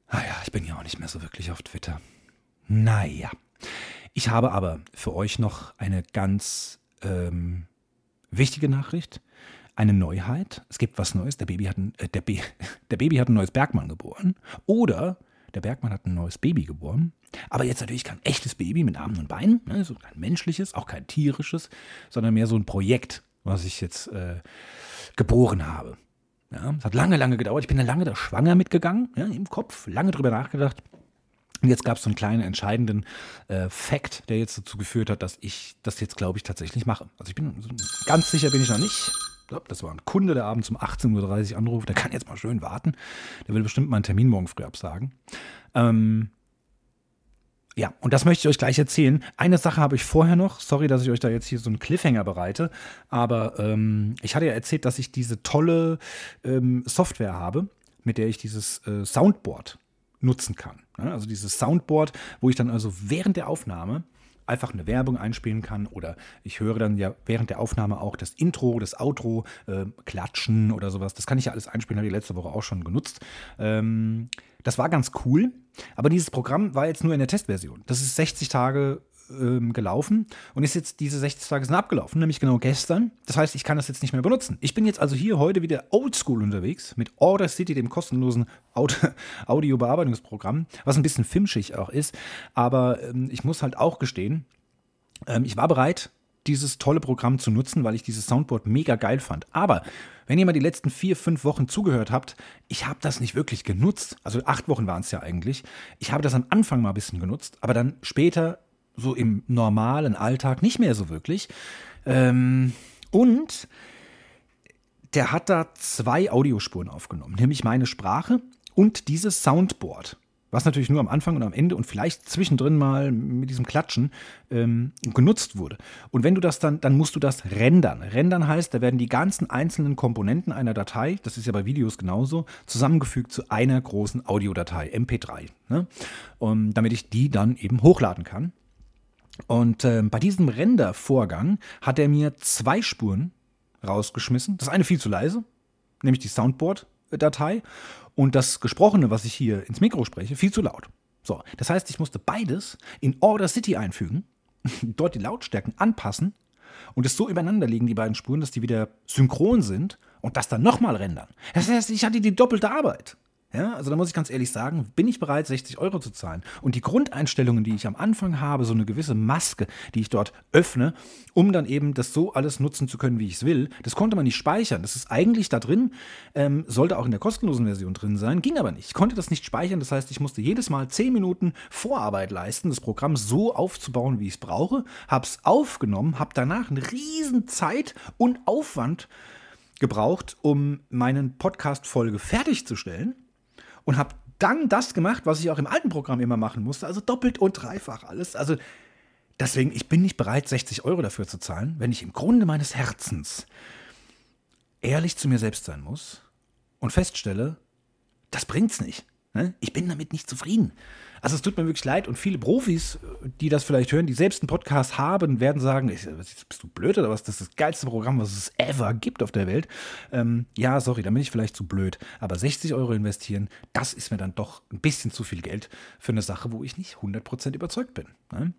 Ah ja, ich bin ja auch nicht mehr so wirklich auf Twitter. Naja. Ich habe aber für euch noch eine ganz ähm, wichtige Nachricht eine Neuheit. Es gibt was Neues. Der Baby hat ein, äh, der, der Baby hat ein neues Bergmann geboren. Oder der Bergmann hat ein neues Baby geboren. Aber jetzt natürlich kein echtes Baby mit Armen und Beinen. Ne? So kein menschliches, auch kein tierisches, sondern mehr so ein Projekt, was ich jetzt äh, geboren habe. Ja, es hat lange, lange gedauert. Ich bin da lange da schwanger mitgegangen, ja, im Kopf, lange drüber nachgedacht. Und jetzt gab es so einen kleinen entscheidenden äh, Fact, der jetzt dazu geführt hat, dass ich das jetzt, glaube ich, tatsächlich mache. Also ich bin ganz sicher bin ich noch nicht das war ein Kunde, der abends um 18.30 Uhr anruft, der kann jetzt mal schön warten. Der will bestimmt mal einen Termin morgen früh absagen. Ähm, ja, und das möchte ich euch gleich erzählen. Eine Sache habe ich vorher noch. Sorry, dass ich euch da jetzt hier so einen Cliffhanger bereite. Aber ähm, ich hatte ja erzählt, dass ich diese tolle ähm, Software habe, mit der ich dieses äh, Soundboard nutzen kann. Also dieses Soundboard, wo ich dann also während der Aufnahme einfach eine Werbung einspielen kann oder ich höre dann ja während der Aufnahme auch das Intro, das Outro, äh, Klatschen oder sowas. Das kann ich ja alles einspielen, habe ich letzte Woche auch schon genutzt. Ähm, das war ganz cool, aber dieses Programm war jetzt nur in der Testversion. Das ist 60 Tage ähm, gelaufen und ist jetzt diese 60 Tage sind abgelaufen, nämlich genau gestern. Das heißt, ich kann das jetzt nicht mehr benutzen. Ich bin jetzt also hier heute wieder oldschool unterwegs mit Order City, dem kostenlosen Audio-Bearbeitungsprogramm, was ein bisschen filmschig auch ist. Aber ähm, ich muss halt auch gestehen, ähm, ich war bereit, dieses tolle Programm zu nutzen, weil ich dieses Soundboard mega geil fand. Aber wenn ihr mal die letzten vier, fünf Wochen zugehört habt, ich habe das nicht wirklich genutzt. Also acht Wochen waren es ja eigentlich. Ich habe das am Anfang mal ein bisschen genutzt, aber dann später so im normalen Alltag nicht mehr so wirklich. Ähm, und der hat da zwei Audiospuren aufgenommen, nämlich meine Sprache und dieses Soundboard, was natürlich nur am Anfang und am Ende und vielleicht zwischendrin mal mit diesem Klatschen ähm, genutzt wurde. Und wenn du das dann, dann musst du das rendern. Rendern heißt, da werden die ganzen einzelnen Komponenten einer Datei, das ist ja bei Videos genauso, zusammengefügt zu einer großen Audiodatei, MP3. Ne? Und damit ich die dann eben hochladen kann. Und äh, bei diesem Rendervorgang hat er mir zwei Spuren rausgeschmissen. Das eine viel zu leise, nämlich die Soundboard-Datei. Und das Gesprochene, was ich hier ins Mikro spreche, viel zu laut. So, das heißt, ich musste beides in Order City einfügen, dort die Lautstärken anpassen und es so übereinander liegen, die beiden Spuren, dass die wieder synchron sind und das dann nochmal rendern. Das heißt, ich hatte die doppelte Arbeit. Ja, also da muss ich ganz ehrlich sagen, bin ich bereit, 60 Euro zu zahlen. Und die Grundeinstellungen, die ich am Anfang habe, so eine gewisse Maske, die ich dort öffne, um dann eben das so alles nutzen zu können, wie ich es will, das konnte man nicht speichern. Das ist eigentlich da drin, ähm, sollte auch in der kostenlosen Version drin sein, ging aber nicht. Ich konnte das nicht speichern, das heißt, ich musste jedes Mal 10 Minuten Vorarbeit leisten, das Programm so aufzubauen, wie ich es brauche, habe es aufgenommen, habe danach eine riesen Zeit und Aufwand gebraucht, um meinen Podcast-Folge fertigzustellen und habe dann das gemacht, was ich auch im alten Programm immer machen musste, also doppelt und dreifach alles. Also deswegen, ich bin nicht bereit, 60 Euro dafür zu zahlen, wenn ich im Grunde meines Herzens ehrlich zu mir selbst sein muss und feststelle, das bringt's nicht. Ne? Ich bin damit nicht zufrieden. Also es tut mir wirklich leid und viele Profis, die das vielleicht hören, die selbst einen Podcast haben, werden sagen, bist du blöd oder was? Das ist das geilste Programm, was es ever gibt auf der Welt. Ähm, ja, sorry, da bin ich vielleicht zu blöd. Aber 60 Euro investieren, das ist mir dann doch ein bisschen zu viel Geld für eine Sache, wo ich nicht 100% überzeugt bin. Ne?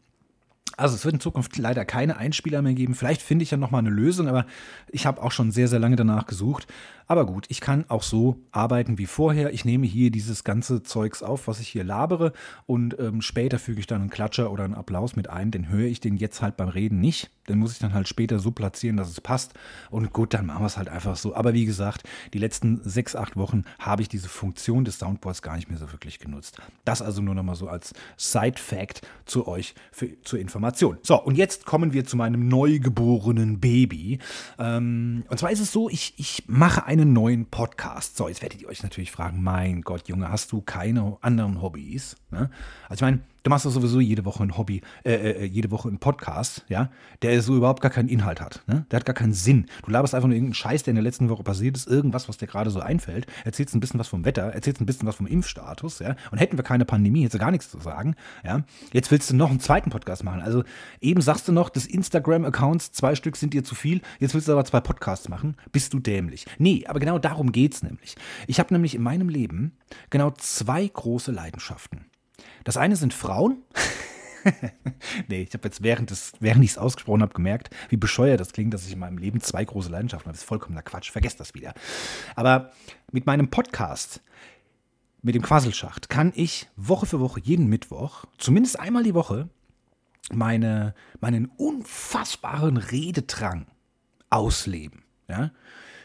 Also es wird in Zukunft leider keine Einspieler mehr geben. Vielleicht finde ich ja nochmal eine Lösung, aber ich habe auch schon sehr, sehr lange danach gesucht. Aber gut, ich kann auch so arbeiten wie vorher. Ich nehme hier dieses ganze Zeugs auf, was ich hier labere und ähm, später füge ich dann einen Klatscher oder einen Applaus mit ein. Den höre ich den jetzt halt beim Reden nicht. Den muss ich dann halt später so platzieren, dass es passt. Und gut, dann machen wir es halt einfach so. Aber wie gesagt, die letzten sechs, acht Wochen habe ich diese Funktion des Soundboards gar nicht mehr so wirklich genutzt. Das also nur nochmal so als Side-Fact zu euch für, zur Information. So, und jetzt kommen wir zu meinem neugeborenen Baby. Ähm, und zwar ist es so, ich, ich mache eine einen neuen Podcast. So, jetzt werdet ihr euch natürlich fragen, mein Gott, Junge, hast du keine anderen Hobbys? Ne? Also ich meine, Du machst doch sowieso jede Woche ein Hobby, äh, äh, jede Woche einen Podcast, ja, der so überhaupt gar keinen Inhalt hat. Ne? Der hat gar keinen Sinn. Du laberst einfach nur irgendeinen Scheiß, der in der letzten Woche passiert ist, irgendwas, was dir gerade so einfällt, erzählst ein bisschen was vom Wetter, erzählst ein bisschen was vom Impfstatus, ja. Und hätten wir keine Pandemie, hättest du gar nichts zu sagen, ja. Jetzt willst du noch einen zweiten Podcast machen. Also eben sagst du noch, das Instagram-Accounts, zwei Stück sind dir zu viel, jetzt willst du aber zwei Podcasts machen. Bist du dämlich. Nee, aber genau darum geht's nämlich. Ich habe nämlich in meinem Leben genau zwei große Leidenschaften. Das eine sind Frauen. nee, ich habe jetzt während, während ich es ausgesprochen habe gemerkt, wie bescheuert das klingt, dass ich in meinem Leben zwei große Leidenschaften habe. Das ist vollkommener Quatsch, vergesst das wieder. Aber mit meinem Podcast, mit dem Quasselschacht, kann ich Woche für Woche, jeden Mittwoch, zumindest einmal die Woche, meine, meinen unfassbaren Rededrang ausleben. Ja?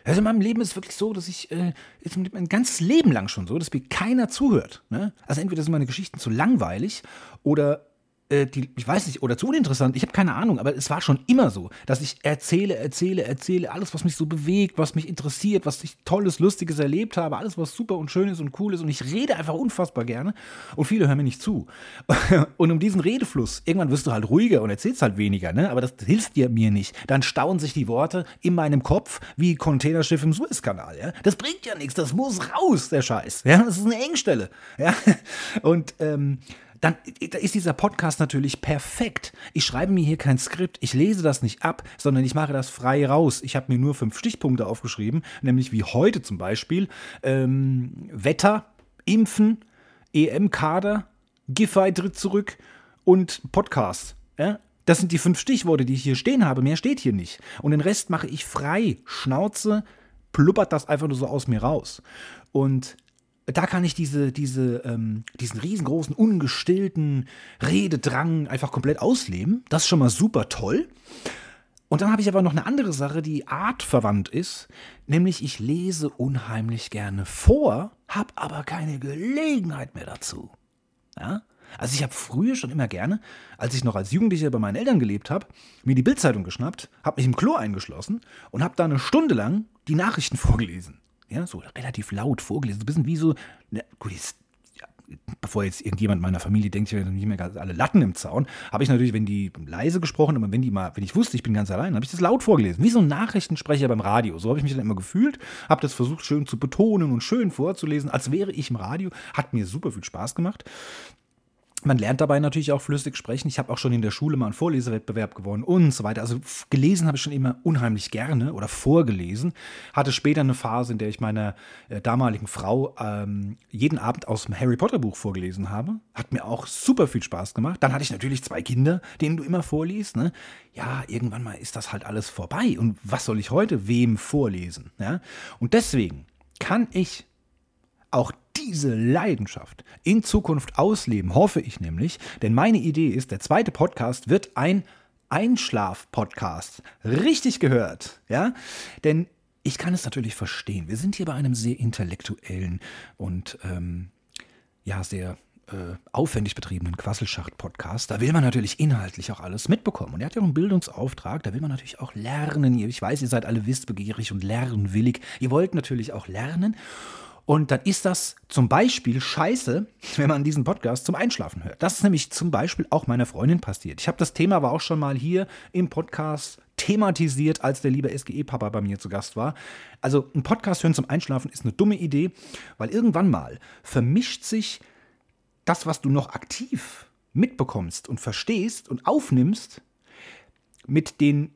Also in meinem Leben ist es wirklich so, dass ich äh, ist mein ganzes Leben lang schon so, dass mir keiner zuhört. Ne? Also entweder sind meine Geschichten zu langweilig oder äh, die, ich weiß nicht, oder zu uninteressant, ich habe keine Ahnung, aber es war schon immer so, dass ich erzähle, erzähle, erzähle, alles, was mich so bewegt, was mich interessiert, was ich Tolles, Lustiges erlebt habe, alles, was super und schön ist und cool ist und ich rede einfach unfassbar gerne und viele hören mir nicht zu. Und um diesen Redefluss, irgendwann wirst du halt ruhiger und erzählst halt weniger, ne? aber das hilft dir mir nicht. Dann stauen sich die Worte in meinem Kopf wie Containerschiff im Suezkanal, ja? Das bringt ja nichts, das muss raus, der Scheiß, ja? Das ist eine Engstelle, ja? Und, ähm, dann ist dieser Podcast natürlich perfekt. Ich schreibe mir hier kein Skript, ich lese das nicht ab, sondern ich mache das frei raus. Ich habe mir nur fünf Stichpunkte aufgeschrieben, nämlich wie heute zum Beispiel ähm, Wetter, Impfen, EM-Kader, Giffey tritt zurück und Podcast. Ja? Das sind die fünf Stichworte, die ich hier stehen habe. Mehr steht hier nicht. Und den Rest mache ich frei. Schnauze, pluppert das einfach nur so aus mir raus. Und da kann ich diese, diese, ähm, diesen riesengroßen, ungestillten Rededrang einfach komplett ausleben. Das ist schon mal super toll. Und dann habe ich aber noch eine andere Sache, die artverwandt ist, nämlich ich lese unheimlich gerne vor, habe aber keine Gelegenheit mehr dazu. Ja? Also ich habe früher schon immer gerne, als ich noch als Jugendlicher bei meinen Eltern gelebt habe, mir die Bildzeitung geschnappt, habe mich im Klo eingeschlossen und habe da eine Stunde lang die Nachrichten vorgelesen ja, so relativ laut vorgelesen. So ein bisschen wie so, ne, gut, jetzt, ja, bevor jetzt irgendjemand meiner Familie denkt, ich habe nicht mehr alle Latten im Zaun, habe ich natürlich, wenn die leise gesprochen, aber wenn die mal, wenn ich wusste, ich bin ganz allein, habe ich das laut vorgelesen. Wie so ein Nachrichtensprecher beim Radio. So habe ich mich dann immer gefühlt, habe das versucht schön zu betonen und schön vorzulesen, als wäre ich im Radio. Hat mir super viel Spaß gemacht. Man lernt dabei natürlich auch flüssig sprechen. Ich habe auch schon in der Schule mal einen Vorlesewettbewerb gewonnen und so weiter. Also gelesen habe ich schon immer unheimlich gerne oder vorgelesen. Hatte später eine Phase, in der ich meiner äh, damaligen Frau ähm, jeden Abend aus dem Harry Potter Buch vorgelesen habe. Hat mir auch super viel Spaß gemacht. Dann hatte ich natürlich zwei Kinder, denen du immer vorliest. Ne? Ja, irgendwann mal ist das halt alles vorbei. Und was soll ich heute wem vorlesen? Ja? Und deswegen kann ich auch diese Leidenschaft in Zukunft ausleben, hoffe ich nämlich. Denn meine Idee ist, der zweite Podcast wird ein Einschlaf-Podcast. Richtig gehört, ja? Denn ich kann es natürlich verstehen. Wir sind hier bei einem sehr intellektuellen und ähm, ja, sehr äh, aufwendig betriebenen Quasselschacht-Podcast. Da will man natürlich inhaltlich auch alles mitbekommen. Und er hat ja auch einen Bildungsauftrag, da will man natürlich auch lernen. Ich weiß, ihr seid alle wissbegierig und lernwillig. Ihr wollt natürlich auch lernen. Und dann ist das zum Beispiel scheiße, wenn man diesen Podcast zum Einschlafen hört. Das ist nämlich zum Beispiel auch meiner Freundin passiert. Ich habe das Thema aber auch schon mal hier im Podcast thematisiert, als der liebe SGE-Papa bei mir zu Gast war. Also ein Podcast hören zum Einschlafen ist eine dumme Idee, weil irgendwann mal vermischt sich das, was du noch aktiv mitbekommst und verstehst und aufnimmst, mit den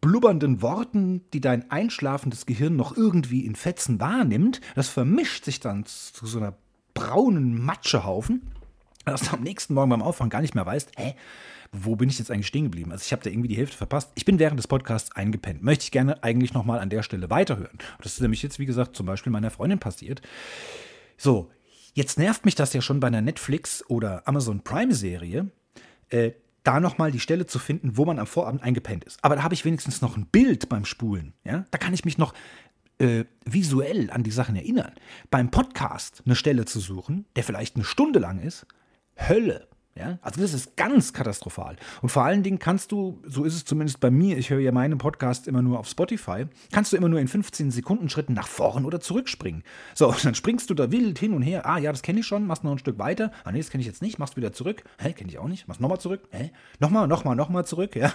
blubbernden Worten, die dein einschlafendes Gehirn noch irgendwie in Fetzen wahrnimmt, das vermischt sich dann zu so einer braunen Matschehaufen, dass du am nächsten Morgen beim Aufwachen gar nicht mehr weißt, hä, wo bin ich jetzt eigentlich stehen geblieben? Also ich habe da irgendwie die Hälfte verpasst. Ich bin während des Podcasts eingepennt. Möchte ich gerne eigentlich nochmal an der Stelle weiterhören. Das ist nämlich jetzt, wie gesagt, zum Beispiel meiner Freundin passiert. So, jetzt nervt mich das ja schon bei einer Netflix- oder Amazon Prime-Serie. Äh, da nochmal die Stelle zu finden, wo man am Vorabend eingepennt ist. Aber da habe ich wenigstens noch ein Bild beim Spulen. Ja? Da kann ich mich noch äh, visuell an die Sachen erinnern. Beim Podcast eine Stelle zu suchen, der vielleicht eine Stunde lang ist, Hölle. Ja? Also das ist ganz katastrophal. Und vor allen Dingen kannst du, so ist es zumindest bei mir, ich höre ja meine Podcasts immer nur auf Spotify, kannst du immer nur in 15 Sekunden Schritten nach vorn oder zurückspringen. So, und dann springst du da wild hin und her. Ah, ja, das kenne ich schon, machst noch ein Stück weiter. Ah, nee, das kenne ich jetzt nicht, machst wieder zurück. Hä, kenne ich auch nicht. Machst nochmal zurück. Hä? Nochmal, nochmal, nochmal zurück. Ja.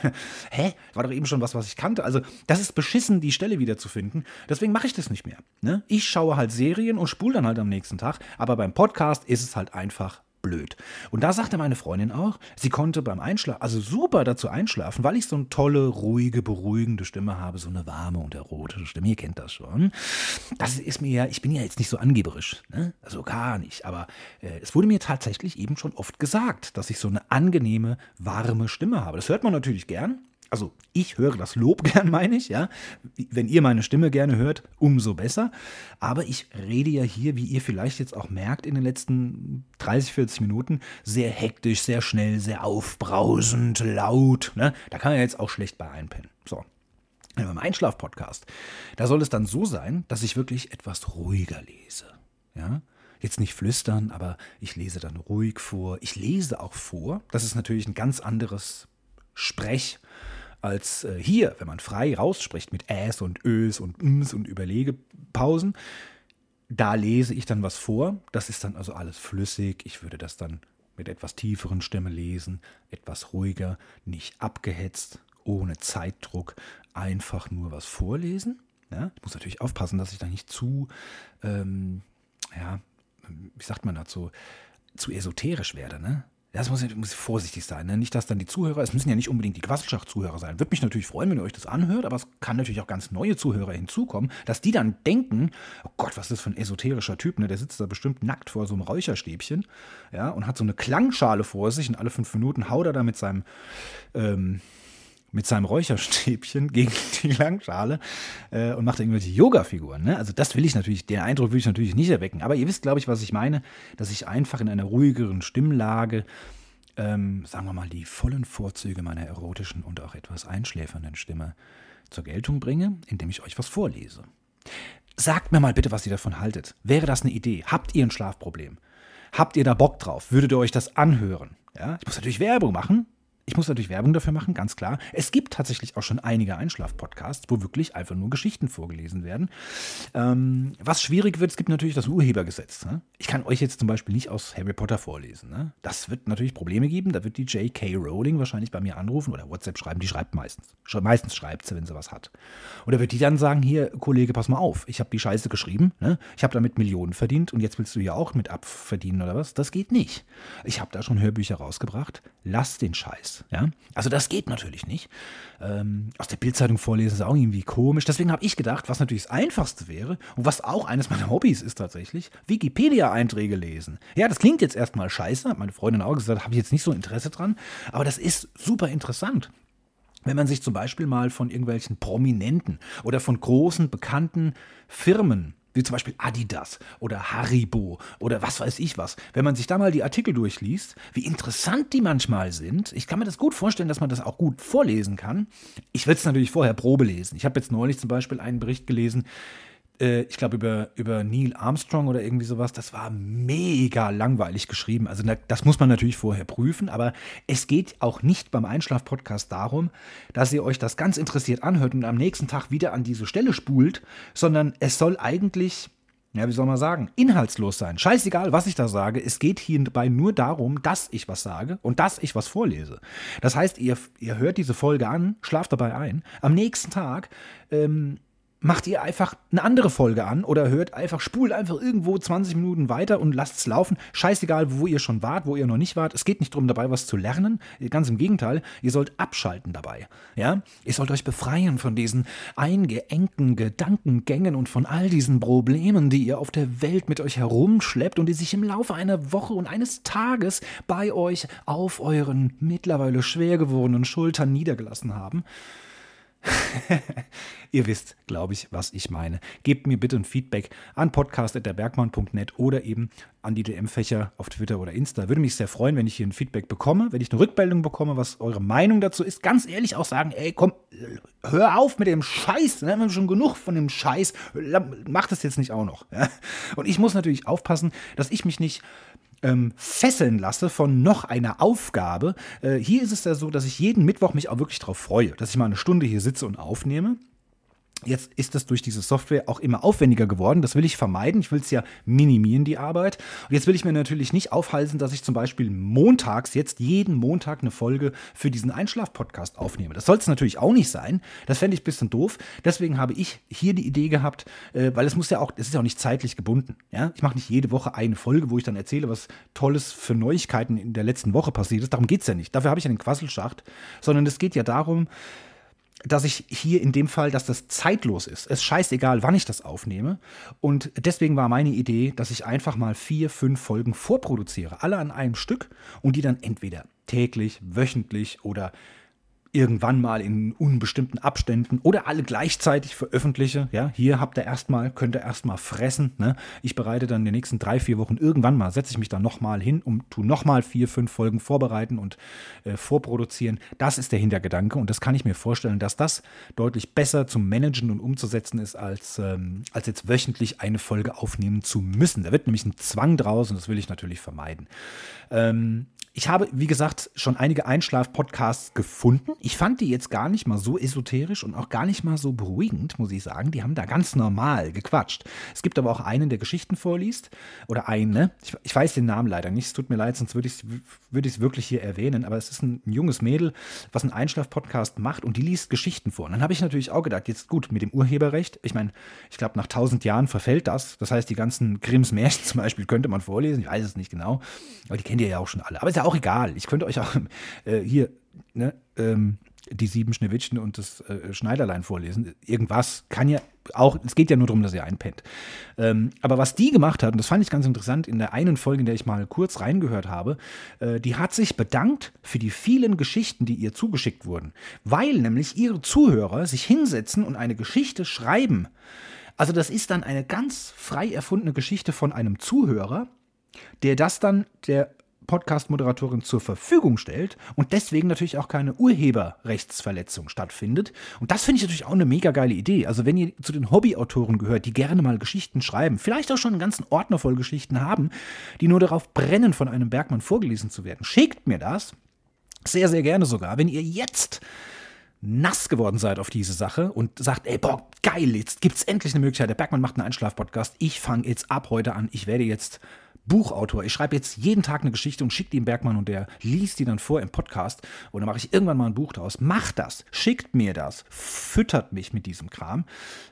Hä? War doch eben schon was, was ich kannte. Also, das ist beschissen, die Stelle wieder zu finden. Deswegen mache ich das nicht mehr. Ne? Ich schaue halt Serien und spule dann halt am nächsten Tag. Aber beim Podcast ist es halt einfach blöd. Und da sagte meine Freundin auch, sie konnte beim Einschlafen, also super dazu einschlafen, weil ich so eine tolle, ruhige, beruhigende Stimme habe, so eine warme und erotische Stimme. Ihr kennt das schon. Das ist mir ja, ich bin ja jetzt nicht so angeberisch, ne? also gar nicht. Aber äh, es wurde mir tatsächlich eben schon oft gesagt, dass ich so eine angenehme, warme Stimme habe. Das hört man natürlich gern. Also ich höre das Lob gern, meine ich, ja. Wenn ihr meine Stimme gerne hört, umso besser. Aber ich rede ja hier, wie ihr vielleicht jetzt auch merkt, in den letzten 30, 40 Minuten sehr hektisch, sehr schnell, sehr aufbrausend, laut. Ne? Da kann man jetzt auch schlecht bei einpennen. So. Beim Einschlaf-Podcast, da soll es dann so sein, dass ich wirklich etwas ruhiger lese. Ja. Jetzt nicht flüstern, aber ich lese dann ruhig vor. Ich lese auch vor. Das ist natürlich ein ganz anderes Sprech als äh, hier, wenn man frei rausspricht mit Äs und Ös und Ms und Überlegepausen. Da lese ich dann was vor. Das ist dann also alles flüssig. Ich würde das dann mit etwas tieferen Stimme lesen, etwas ruhiger, nicht abgehetzt, ohne Zeitdruck, einfach nur was vorlesen. Ja, ich muss natürlich aufpassen, dass ich da nicht zu, ähm, ja, wie sagt man dazu, zu esoterisch werde. Ne? Das muss, muss vorsichtig sein. Ne? Nicht, dass dann die Zuhörer, es müssen ja nicht unbedingt die Quasselschacht-Zuhörer sein. Würde mich natürlich freuen, wenn ihr euch das anhört, aber es kann natürlich auch ganz neue Zuhörer hinzukommen, dass die dann denken, oh Gott, was ist das für ein esoterischer Typ, ne? Der sitzt da bestimmt nackt vor so einem Räucherstäbchen, ja, und hat so eine Klangschale vor sich und alle fünf Minuten haut er da mit seinem, ähm, mit seinem Räucherstäbchen gegen die Langschale äh, und macht irgendwelche Yoga-Figuren. Ne? Also das will ich natürlich, den Eindruck will ich natürlich nicht erwecken. Aber ihr wisst, glaube ich, was ich meine, dass ich einfach in einer ruhigeren Stimmlage, ähm, sagen wir mal, die vollen Vorzüge meiner erotischen und auch etwas einschläfernden Stimme zur Geltung bringe, indem ich euch was vorlese. Sagt mir mal bitte, was ihr davon haltet. Wäre das eine Idee? Habt ihr ein Schlafproblem? Habt ihr da Bock drauf? Würdet ihr euch das anhören? Ja, ich muss natürlich Werbung machen. Ich muss natürlich Werbung dafür machen, ganz klar. Es gibt tatsächlich auch schon einige Einschlaf-Podcasts, wo wirklich einfach nur Geschichten vorgelesen werden. Ähm, was schwierig wird, es gibt natürlich das Urhebergesetz. Ne? Ich kann euch jetzt zum Beispiel nicht aus Harry Potter vorlesen. Ne? Das wird natürlich Probleme geben. Da wird die J.K. Rowling wahrscheinlich bei mir anrufen oder WhatsApp schreiben. Die schreibt meistens. Meistens schreibt sie, wenn sie was hat. Oder wird die dann sagen: Hier, Kollege, pass mal auf. Ich habe die Scheiße geschrieben. Ne? Ich habe damit Millionen verdient und jetzt willst du ja auch mit abverdienen oder was? Das geht nicht. Ich habe da schon Hörbücher rausgebracht. Lass den Scheiß. Ja? Also das geht natürlich nicht. Ähm, aus der Bildzeitung vorlesen ist auch irgendwie komisch. Deswegen habe ich gedacht, was natürlich das Einfachste wäre und was auch eines meiner Hobbys ist tatsächlich, Wikipedia-Einträge lesen. Ja, das klingt jetzt erstmal scheiße, hat meine Freundin auch gesagt, habe ich jetzt nicht so Interesse dran, aber das ist super interessant. Wenn man sich zum Beispiel mal von irgendwelchen Prominenten oder von großen, bekannten Firmen wie zum Beispiel Adidas oder Haribo oder was weiß ich was. Wenn man sich da mal die Artikel durchliest, wie interessant die manchmal sind, ich kann mir das gut vorstellen, dass man das auch gut vorlesen kann. Ich will es natürlich vorher Probe lesen. Ich habe jetzt neulich zum Beispiel einen Bericht gelesen, ich glaube, über, über Neil Armstrong oder irgendwie sowas. Das war mega langweilig geschrieben. Also, das muss man natürlich vorher prüfen, aber es geht auch nicht beim Einschlaf-Podcast darum, dass ihr euch das ganz interessiert anhört und am nächsten Tag wieder an diese Stelle spult, sondern es soll eigentlich ja, wie soll man sagen, inhaltslos sein. Scheißegal, was ich da sage. Es geht hierbei nur darum, dass ich was sage und dass ich was vorlese. Das heißt, ihr, ihr hört diese Folge an, schlaft dabei ein. Am nächsten Tag ähm, macht ihr einfach eine andere Folge an oder hört einfach, spult einfach irgendwo 20 Minuten weiter und lasst es laufen. Scheißegal, wo ihr schon wart, wo ihr noch nicht wart. Es geht nicht darum, dabei was zu lernen. Ganz im Gegenteil, ihr sollt abschalten dabei. Ja? Ihr sollt euch befreien von diesen eingeengten Gedankengängen und von all diesen Problemen, die ihr auf der Welt mit euch herumschleppt und die sich im Laufe einer Woche und eines Tages bei euch auf euren mittlerweile schwer gewordenen Schultern niedergelassen haben. Ihr wisst, glaube ich, was ich meine. Gebt mir bitte ein Feedback an podcast.derbergmann.net oder eben an die DM-Fächer auf Twitter oder Insta. Würde mich sehr freuen, wenn ich hier ein Feedback bekomme, wenn ich eine Rückmeldung bekomme, was eure Meinung dazu ist. Ganz ehrlich auch sagen, ey, komm, hör auf mit dem Scheiß. Ne? Wir haben schon genug von dem Scheiß. Mach das jetzt nicht auch noch. Und ich muss natürlich aufpassen, dass ich mich nicht ähm, fesseln lasse von noch einer Aufgabe. Äh, hier ist es ja so, dass ich jeden Mittwoch mich auch wirklich darauf freue, dass ich mal eine Stunde hier sitze und aufnehme. Jetzt ist das durch diese Software auch immer aufwendiger geworden. Das will ich vermeiden. Ich will es ja minimieren, die Arbeit. Und jetzt will ich mir natürlich nicht aufhalten, dass ich zum Beispiel montags, jetzt jeden Montag eine Folge für diesen Einschlaf-Podcast aufnehme. Das soll es natürlich auch nicht sein. Das fände ich ein bisschen doof. Deswegen habe ich hier die Idee gehabt, äh, weil es muss ja auch, es ist ja auch nicht zeitlich gebunden. Ja? Ich mache nicht jede Woche eine Folge, wo ich dann erzähle, was Tolles für Neuigkeiten in der letzten Woche passiert ist. Darum geht es ja nicht. Dafür habe ich ja den Quasselschacht. Sondern es geht ja darum, dass ich hier in dem Fall, dass das zeitlos ist. Es ist scheißegal, wann ich das aufnehme. Und deswegen war meine Idee, dass ich einfach mal vier, fünf Folgen vorproduziere, alle an einem Stück und die dann entweder täglich, wöchentlich oder irgendwann mal in unbestimmten Abständen oder alle gleichzeitig veröffentliche. Ja, hier habt ihr erstmal, könnt ihr erstmal fressen. Ne? Ich bereite dann in den nächsten drei, vier Wochen irgendwann mal, setze ich mich dann nochmal hin und tu nochmal vier, fünf Folgen vorbereiten und äh, vorproduzieren. Das ist der Hintergedanke und das kann ich mir vorstellen, dass das deutlich besser zum Managen und umzusetzen ist, als, ähm, als jetzt wöchentlich eine Folge aufnehmen zu müssen. Da wird nämlich ein Zwang draus und das will ich natürlich vermeiden. Ähm, ich habe, wie gesagt, schon einige Einschlaf-Podcasts gefunden. Ich fand die jetzt gar nicht mal so esoterisch und auch gar nicht mal so beruhigend, muss ich sagen. Die haben da ganz normal gequatscht. Es gibt aber auch einen, der Geschichten vorliest. Oder eine. Ich, ich weiß den Namen leider nicht. Es tut mir leid, sonst würde ich es würd wirklich hier erwähnen. Aber es ist ein, ein junges Mädel, was einen Einschlaf-Podcast macht und die liest Geschichten vor. Und dann habe ich natürlich auch gedacht, jetzt gut, mit dem Urheberrecht. Ich meine, ich glaube, nach tausend Jahren verfällt das. Das heißt, die ganzen Grimms Märchen zum Beispiel könnte man vorlesen. Ich weiß es nicht genau. Aber die kennt ihr ja auch schon alle. Aber ist ja auch egal. Ich könnte euch auch äh, hier ne, ähm, die sieben Schneewittchen und das äh, Schneiderlein vorlesen. Irgendwas kann ja auch, es geht ja nur darum, dass ihr einpennt. Ähm, aber was die gemacht hat, und das fand ich ganz interessant, in der einen Folge, in der ich mal kurz reingehört habe, äh, die hat sich bedankt für die vielen Geschichten, die ihr zugeschickt wurden. Weil nämlich ihre Zuhörer sich hinsetzen und eine Geschichte schreiben. Also das ist dann eine ganz frei erfundene Geschichte von einem Zuhörer, der das dann der Podcast-Moderatorin zur Verfügung stellt und deswegen natürlich auch keine Urheberrechtsverletzung stattfindet. Und das finde ich natürlich auch eine mega geile Idee. Also wenn ihr zu den Hobbyautoren gehört, die gerne mal Geschichten schreiben, vielleicht auch schon einen ganzen Ordner voll Geschichten haben, die nur darauf brennen, von einem Bergmann vorgelesen zu werden, schickt mir das. Sehr, sehr gerne sogar, wenn ihr jetzt nass geworden seid auf diese Sache und sagt, ey, boah, geil, jetzt gibt es endlich eine Möglichkeit. Der Bergmann macht einen Einschlaf-Podcast. Ich fange jetzt ab heute an. Ich werde jetzt Buchautor. Ich schreibe jetzt jeden Tag eine Geschichte und schicke die dem Bergmann und der liest die dann vor im Podcast und dann mache ich irgendwann mal ein Buch daraus. Macht das, schickt mir das, füttert mich mit diesem Kram.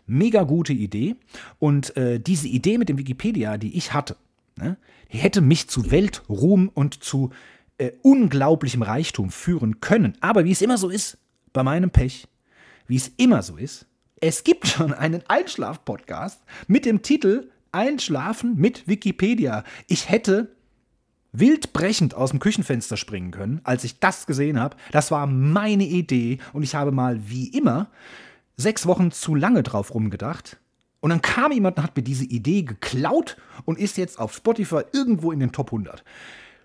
Mega gute Idee. Und äh, diese Idee mit dem Wikipedia, die ich hatte, ne, die hätte mich zu Weltruhm und zu äh, unglaublichem Reichtum führen können. Aber wie es immer so ist, bei meinem Pech, wie es immer so ist, es gibt schon einen Einschlaf-Podcast mit dem Titel Einschlafen mit Wikipedia. Ich hätte wildbrechend aus dem Küchenfenster springen können, als ich das gesehen habe. Das war meine Idee und ich habe mal wie immer sechs Wochen zu lange drauf rumgedacht. Und dann kam jemand und hat mir diese Idee geklaut und ist jetzt auf Spotify irgendwo in den Top 100.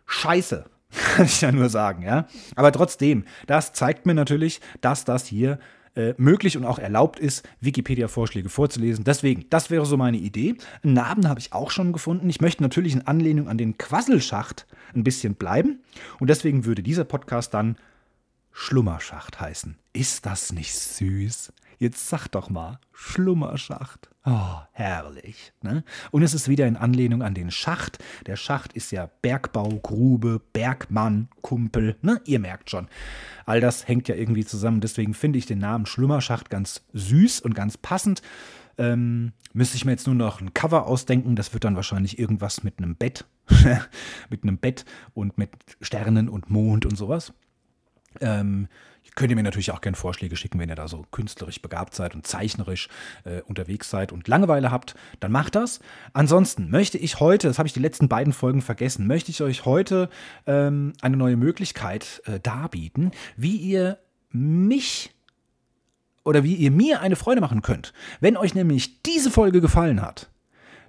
Scheiße, kann ich ja nur sagen, ja. Aber trotzdem, das zeigt mir natürlich, dass das hier äh, möglich und auch erlaubt ist, Wikipedia-Vorschläge vorzulesen. Deswegen, das wäre so meine Idee. Einen Namen habe ich auch schon gefunden. Ich möchte natürlich in Anlehnung an den Quasselschacht ein bisschen bleiben. Und deswegen würde dieser Podcast dann Schlummerschacht heißen. Ist das nicht süß? Jetzt sag doch mal, Schlummerschacht. Oh, herrlich. Ne? Und es ist wieder in Anlehnung an den Schacht. Der Schacht ist ja Bergbau, Grube, Bergmann, Kumpel. Ne? Ihr merkt schon. All das hängt ja irgendwie zusammen. Deswegen finde ich den Namen Schlummerschacht ganz süß und ganz passend. Ähm, müsste ich mir jetzt nur noch ein Cover ausdenken. Das wird dann wahrscheinlich irgendwas mit einem Bett. mit einem Bett und mit Sternen und Mond und sowas. Ähm, könnt ihr mir natürlich auch gerne Vorschläge schicken, wenn ihr da so künstlerisch begabt seid und zeichnerisch äh, unterwegs seid und Langeweile habt, dann macht das. Ansonsten möchte ich heute, das habe ich die letzten beiden Folgen vergessen, möchte ich euch heute ähm, eine neue Möglichkeit äh, darbieten, wie ihr mich oder wie ihr mir eine Freude machen könnt. Wenn euch nämlich diese Folge gefallen hat,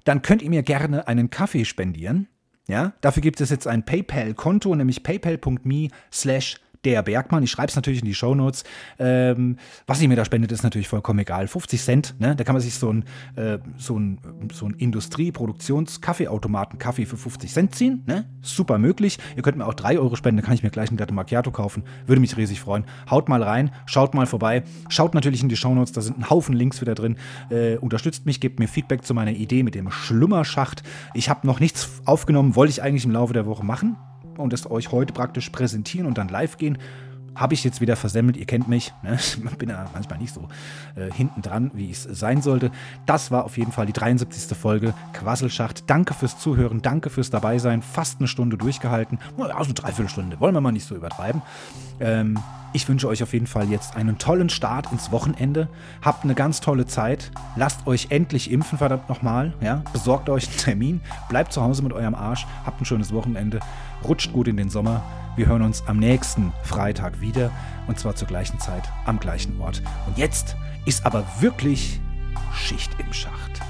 dann könnt ihr mir gerne einen Kaffee spendieren. Ja, dafür gibt es jetzt ein PayPal-Konto, nämlich paypal.me slash der Bergmann. Ich schreibe es natürlich in die Shownotes. Ähm, was ich mir da spendet, ist natürlich vollkommen egal. 50 Cent, ne? da kann man sich so ein, äh, so ein, so ein Industrie-Produktions-Kaffeeautomaten Kaffee für 50 Cent ziehen. Ne? Super möglich. Ihr könnt mir auch 3 Euro spenden, da kann ich mir gleich ein Latte Macchiato kaufen. Würde mich riesig freuen. Haut mal rein, schaut mal vorbei. Schaut natürlich in die Shownotes, da sind ein Haufen Links wieder drin. Äh, unterstützt mich, gebt mir Feedback zu meiner Idee mit dem Schlummerschacht. Ich habe noch nichts aufgenommen, wollte ich eigentlich im Laufe der Woche machen und es euch heute praktisch präsentieren und dann live gehen. Habe ich jetzt wieder versemmelt, ihr kennt mich. Ne? Ich bin ja manchmal nicht so äh, hinten dran, wie es sein sollte. Das war auf jeden Fall die 73. Folge Quasselschacht. Danke fürs Zuhören, danke fürs Dabeisein. Fast eine Stunde durchgehalten. Also dreiviertel Stunde, wollen wir mal nicht so übertreiben. Ähm, ich wünsche euch auf jeden Fall jetzt einen tollen Start ins Wochenende. Habt eine ganz tolle Zeit. Lasst euch endlich impfen, verdammt nochmal. Ja? Besorgt euch einen Termin. Bleibt zu Hause mit eurem Arsch. Habt ein schönes Wochenende. Rutscht gut in den Sommer. Wir hören uns am nächsten Freitag wieder und zwar zur gleichen Zeit am gleichen Ort. Und jetzt ist aber wirklich Schicht im Schacht.